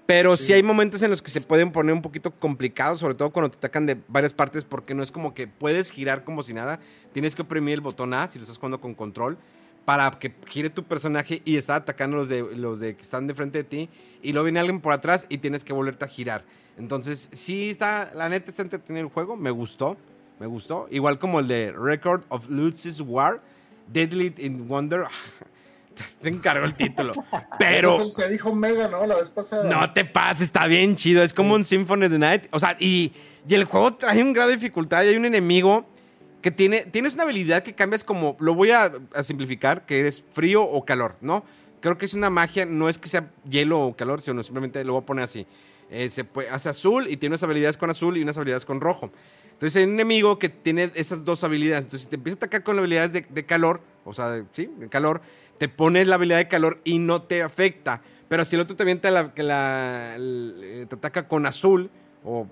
Speaker 1: Pero sí.
Speaker 2: Sí.
Speaker 1: hay momentos en los que se pueden poner un poquito complicados, sobre todo cuando te atacan de varias partes, porque no es como que puedes girar como si nada. Tienes que oprimir el botón A si lo estás jugando con control para que gire tu personaje y estar atacando los de los de que están de frente de ti. Y luego viene alguien por atrás y tienes que volverte a girar. Entonces, sí está, la neta está entretenido el juego. Me gustó, me gustó. Igual como el de Record of Lutz's War, Deadly in Wonder. Te encargo el título. Pero.
Speaker 2: Ese es el que dijo Mega, ¿no? La vez pasada.
Speaker 1: No te pases, está bien chido. Es como un Symphony of the Night. O sea, y, y el juego trae un grado de dificultad y hay un enemigo que tiene. Tienes una habilidad que cambias como. Lo voy a, a simplificar, que es frío o calor, ¿no? Creo que es una magia, no es que sea hielo o calor, sino simplemente lo voy a poner así. Eh, se puede, hace azul y tiene unas habilidades con azul y unas habilidades con rojo. Entonces hay un enemigo que tiene esas dos habilidades. Entonces si te empieza a atacar con habilidades de, de calor, o sea, de- sí, de calor, te pones la habilidad de calor y no te afecta. Pero si el otro te avienta la, la- eh, te ataca con azul o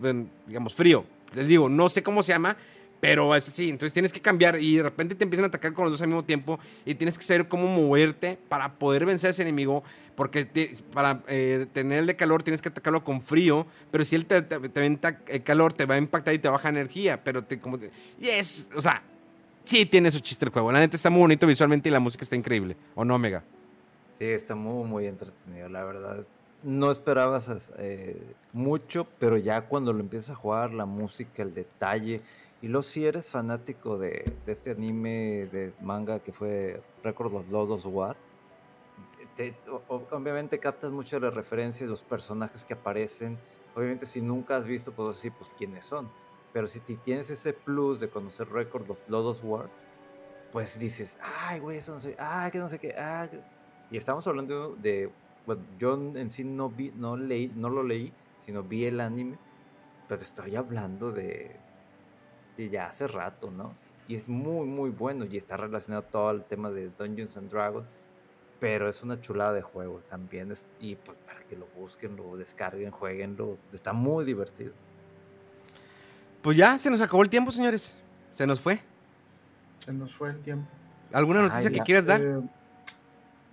Speaker 1: digamos frío, les digo, no sé cómo se llama, pero es así. Entonces tienes que cambiar y de repente te empiezan a atacar con los dos al mismo tiempo y tienes que saber cómo moverte para poder vencer a ese enemigo. Porque para eh, tener el de calor tienes que atacarlo con frío, pero si él te, avienta el calor te va a impactar y te baja energía. Pero te, como y es, o sea, sí tiene su chiste el juego. La neta está muy bonito visualmente y la música está increíble. ¿O no, Omega?
Speaker 3: Sí, está muy, muy entretenido, la verdad. No esperabas as- eh, mucho, pero ya cuando lo empiezas a jugar, la música, el detalle. Y luego si eres fanático de, de este anime de manga que fue Record of Lodos War, te- obviamente captas mucho de las referencias, los personajes que aparecen. Obviamente si nunca has visto, pues así, pues quiénes son. Pero si ti- tienes ese plus de conocer Record of Lodos War, pues dices, ay, güey, eso no sé, ay, que no sé qué, que-". Y estamos hablando de, bueno, yo en sí no vi, no leí, no lo leí, sino vi el anime, pero estoy hablando de, de ya hace rato, ¿no? Y es muy, muy bueno y está relacionado todo al tema de Dungeons and Dragons, pero es una chulada de juego también, es, y pues para que lo busquen, lo descarguen, jueguenlo, está muy divertido.
Speaker 1: Pues ya se nos acabó el tiempo, señores. Se nos fue.
Speaker 2: Se nos fue el tiempo.
Speaker 1: ¿Alguna
Speaker 3: Ay,
Speaker 1: noticia que quieras dar?
Speaker 2: Eh,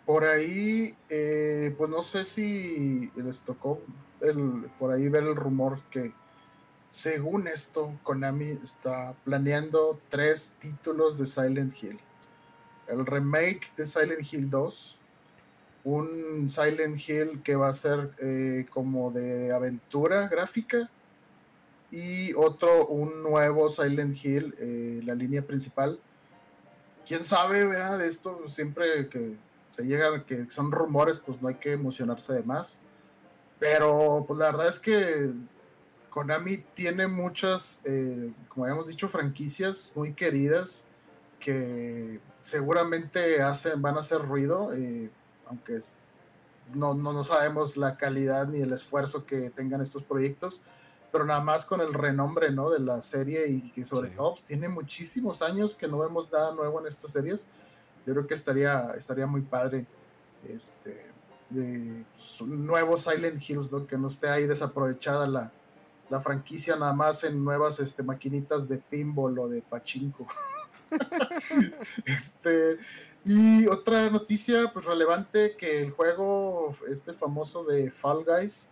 Speaker 2: por ahí, eh, pues no sé si les tocó el, por ahí ver el rumor que según esto, Konami está planeando tres títulos de Silent Hill. El remake de Silent Hill 2, un Silent Hill que va a ser eh, como de aventura gráfica y otro, un nuevo Silent Hill, eh, la línea principal. Quién sabe, vea, de esto siempre que se llega, que son rumores, pues no hay que emocionarse de más. Pero pues la verdad es que Konami tiene muchas, eh, como habíamos dicho, franquicias muy queridas que seguramente hacen, van a hacer ruido, eh, aunque no, no, no sabemos la calidad ni el esfuerzo que tengan estos proyectos, pero nada más con el renombre ¿no? de la serie y que sobre
Speaker 1: Sí.
Speaker 2: todo pues, tiene muchísimos años que no vemos nada nuevo en estas series. Yo creo que estaría, estaría muy padre este, de pues, un nuevo Silent Hills, ¿no? que no esté ahí desaprovechada la, la franquicia nada más en nuevas este, maquinitas de pinball o de pachinko. este, y otra noticia pues relevante que el juego este famoso de Fall Guys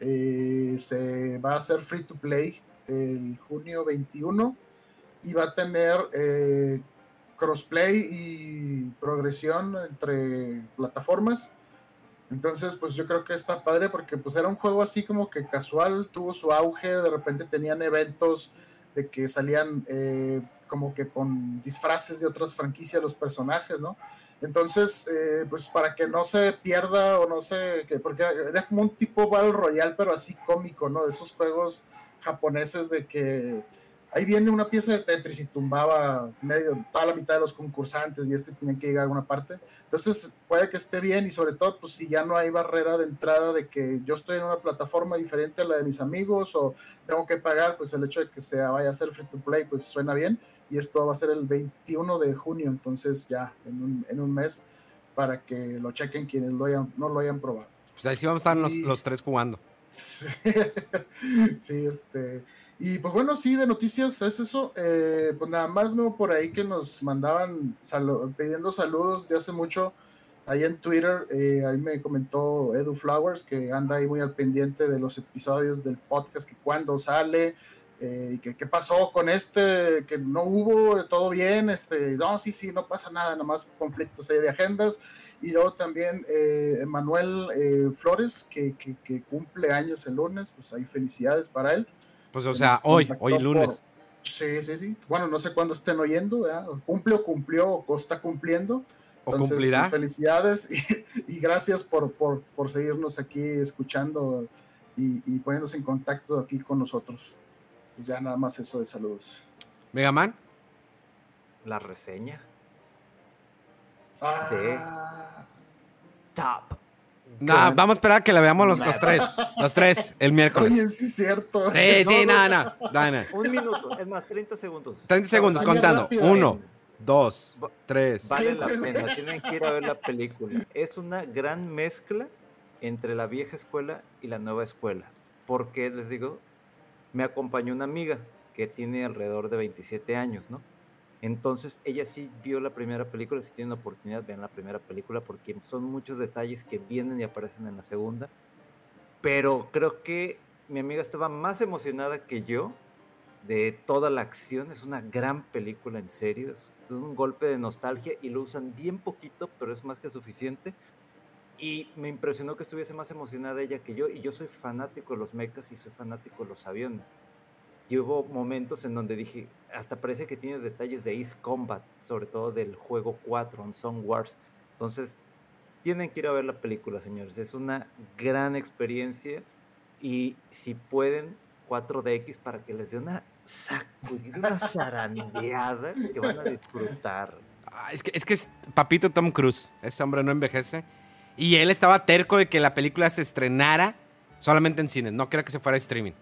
Speaker 2: eh, se va a hacer free to play el junio 21 y va a tener eh, crossplay y progresión entre plataformas. Entonces, pues yo creo que está padre porque pues era un juego así como que casual, tuvo su auge, de repente tenían eventos de que salían eh, como que con disfraces de otras franquicias los personajes, ¿no? Entonces, eh, pues para que no se pierda o no se, que, porque era como un tipo Battle Royale, pero así cómico, ¿no? De esos juegos japoneses de que ahí viene una pieza de Tetris y tumbaba medio, toda la mitad de los concursantes y esto y tienen que llegar a alguna parte. Entonces puede que esté bien y sobre todo pues si ya no hay barrera de entrada de que yo estoy en una plataforma diferente a la de mis amigos o tengo que pagar, pues el hecho de que se vaya a hacer free to play pues suena bien y esto va a ser el 21 de junio, entonces ya en un, en un mes para que lo chequen quienes lo hayan, no lo hayan probado.
Speaker 1: Pues ahí sí vamos a estar los,
Speaker 2: y-
Speaker 1: los tres jugando.
Speaker 2: Sí, este. Y pues bueno, sí, de noticias es eso. Eh, pues nada más no por ahí que nos mandaban pidiendo saludos de hace mucho. Ahí en Twitter, eh, ahí me comentó Edu Flowers que anda ahí muy al pendiente de los episodios del podcast, que cuándo sale, eh, qué pasó con este, que no hubo, todo bien, este, no, sí, sí, no pasa nada, nada más conflictos ahí de agendas. Y luego también eh, Manuel Flores, que, que, cumple años el lunes, pues ahí felicidades para él.
Speaker 1: Pues, o sea, hoy, hoy lunes.
Speaker 2: por- Sí, sí, sí. Bueno, no sé cuándo estén oyendo, ¿verdad? Cumple o cumplió o está cumpliendo.
Speaker 1: ¿O cumplirá?
Speaker 2: pues, felicidades y, y gracias por, por, por seguirnos aquí escuchando y, y poniéndose en contacto aquí con nosotros. Pues ya nada más eso de saludos.
Speaker 1: Megaman.
Speaker 3: La reseña.
Speaker 2: Ah,
Speaker 3: Top.
Speaker 1: No, vamos a esperar a que la veamos los, los tres. Los tres, el miércoles.
Speaker 2: oye, sí es cierto.
Speaker 1: Sí, sí,
Speaker 2: No,
Speaker 1: no, no. no, no.
Speaker 3: Un minuto, es más, 30 segundos.
Speaker 1: 30 segundos
Speaker 2: Vaya
Speaker 1: contando.
Speaker 2: rápido.
Speaker 1: Uno, dos,
Speaker 3: Va-
Speaker 1: tres.
Speaker 3: Vale la pena, tienen que ir a ver la película. Es una gran mezcla entre la vieja escuela y la nueva escuela. Porque, les digo, me acompañó una amiga que tiene alrededor de 27 años, ¿no? Entonces, ella sí vio la primera película, si tienen oportunidad, vean la primera película porque son muchos detalles que vienen y aparecen en la segunda. Pero creo que mi amiga estaba más emocionada que yo de toda la acción. Es una gran película, en serio. Es un golpe de nostalgia y lo usan bien poquito, pero es más que suficiente. Y me impresionó que estuviese más emocionada ella que yo. Y yo soy fanático de los mechas y soy fanático de los aviones. Y hubo momentos en donde dije, hasta parece que tiene detalles de Ace Combat, sobre todo del juego 4, en Song Wars. Entonces, tienen que ir a ver la película, señores. Es una gran experiencia. Y si pueden, 4DX para que les dé una sacudida, una zarandeada que van a disfrutar.
Speaker 1: Ah, es, que, es que es papito Tom Cruise. Ese hombre no envejece. Y él estaba terco de que la película se estrenara solamente en cines. No quería que se fuera a streaming.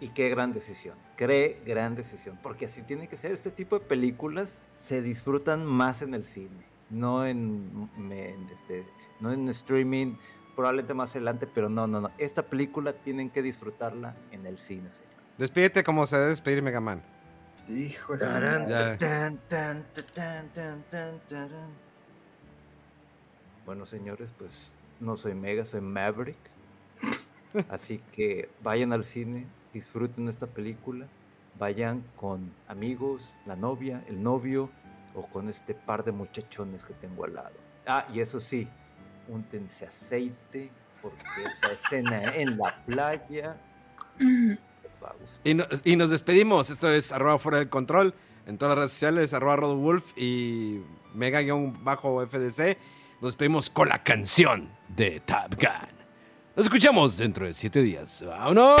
Speaker 3: Y qué gran decisión, qué gran decisión, porque así tiene que ser. Este tipo de películas se disfrutan más en el cine, no en, me- en este, no en streaming, probablemente más adelante, pero no, no, no. Esta película tienen que disfrutarla en el cine, señor.
Speaker 1: Despídete como se debe despedir Megaman.
Speaker 2: hijo de.
Speaker 3: Bueno, señores, pues no soy Mega, soy Maverick. Así que vayan al cine, disfruten esta película, vayan con amigos, la novia, el novio o con este par de muchachones que tengo al lado. Ah, y eso sí, úntense aceite porque esa escena en la playa.
Speaker 1: Y, no- y nos despedimos. Esto es arroba fuera del control. En todas las redes sociales, arroba rodowolf y mega-fdc. Nos despedimos con la canción de Top Gun. Nos escuchamos dentro de siete días. ¡Vámonos!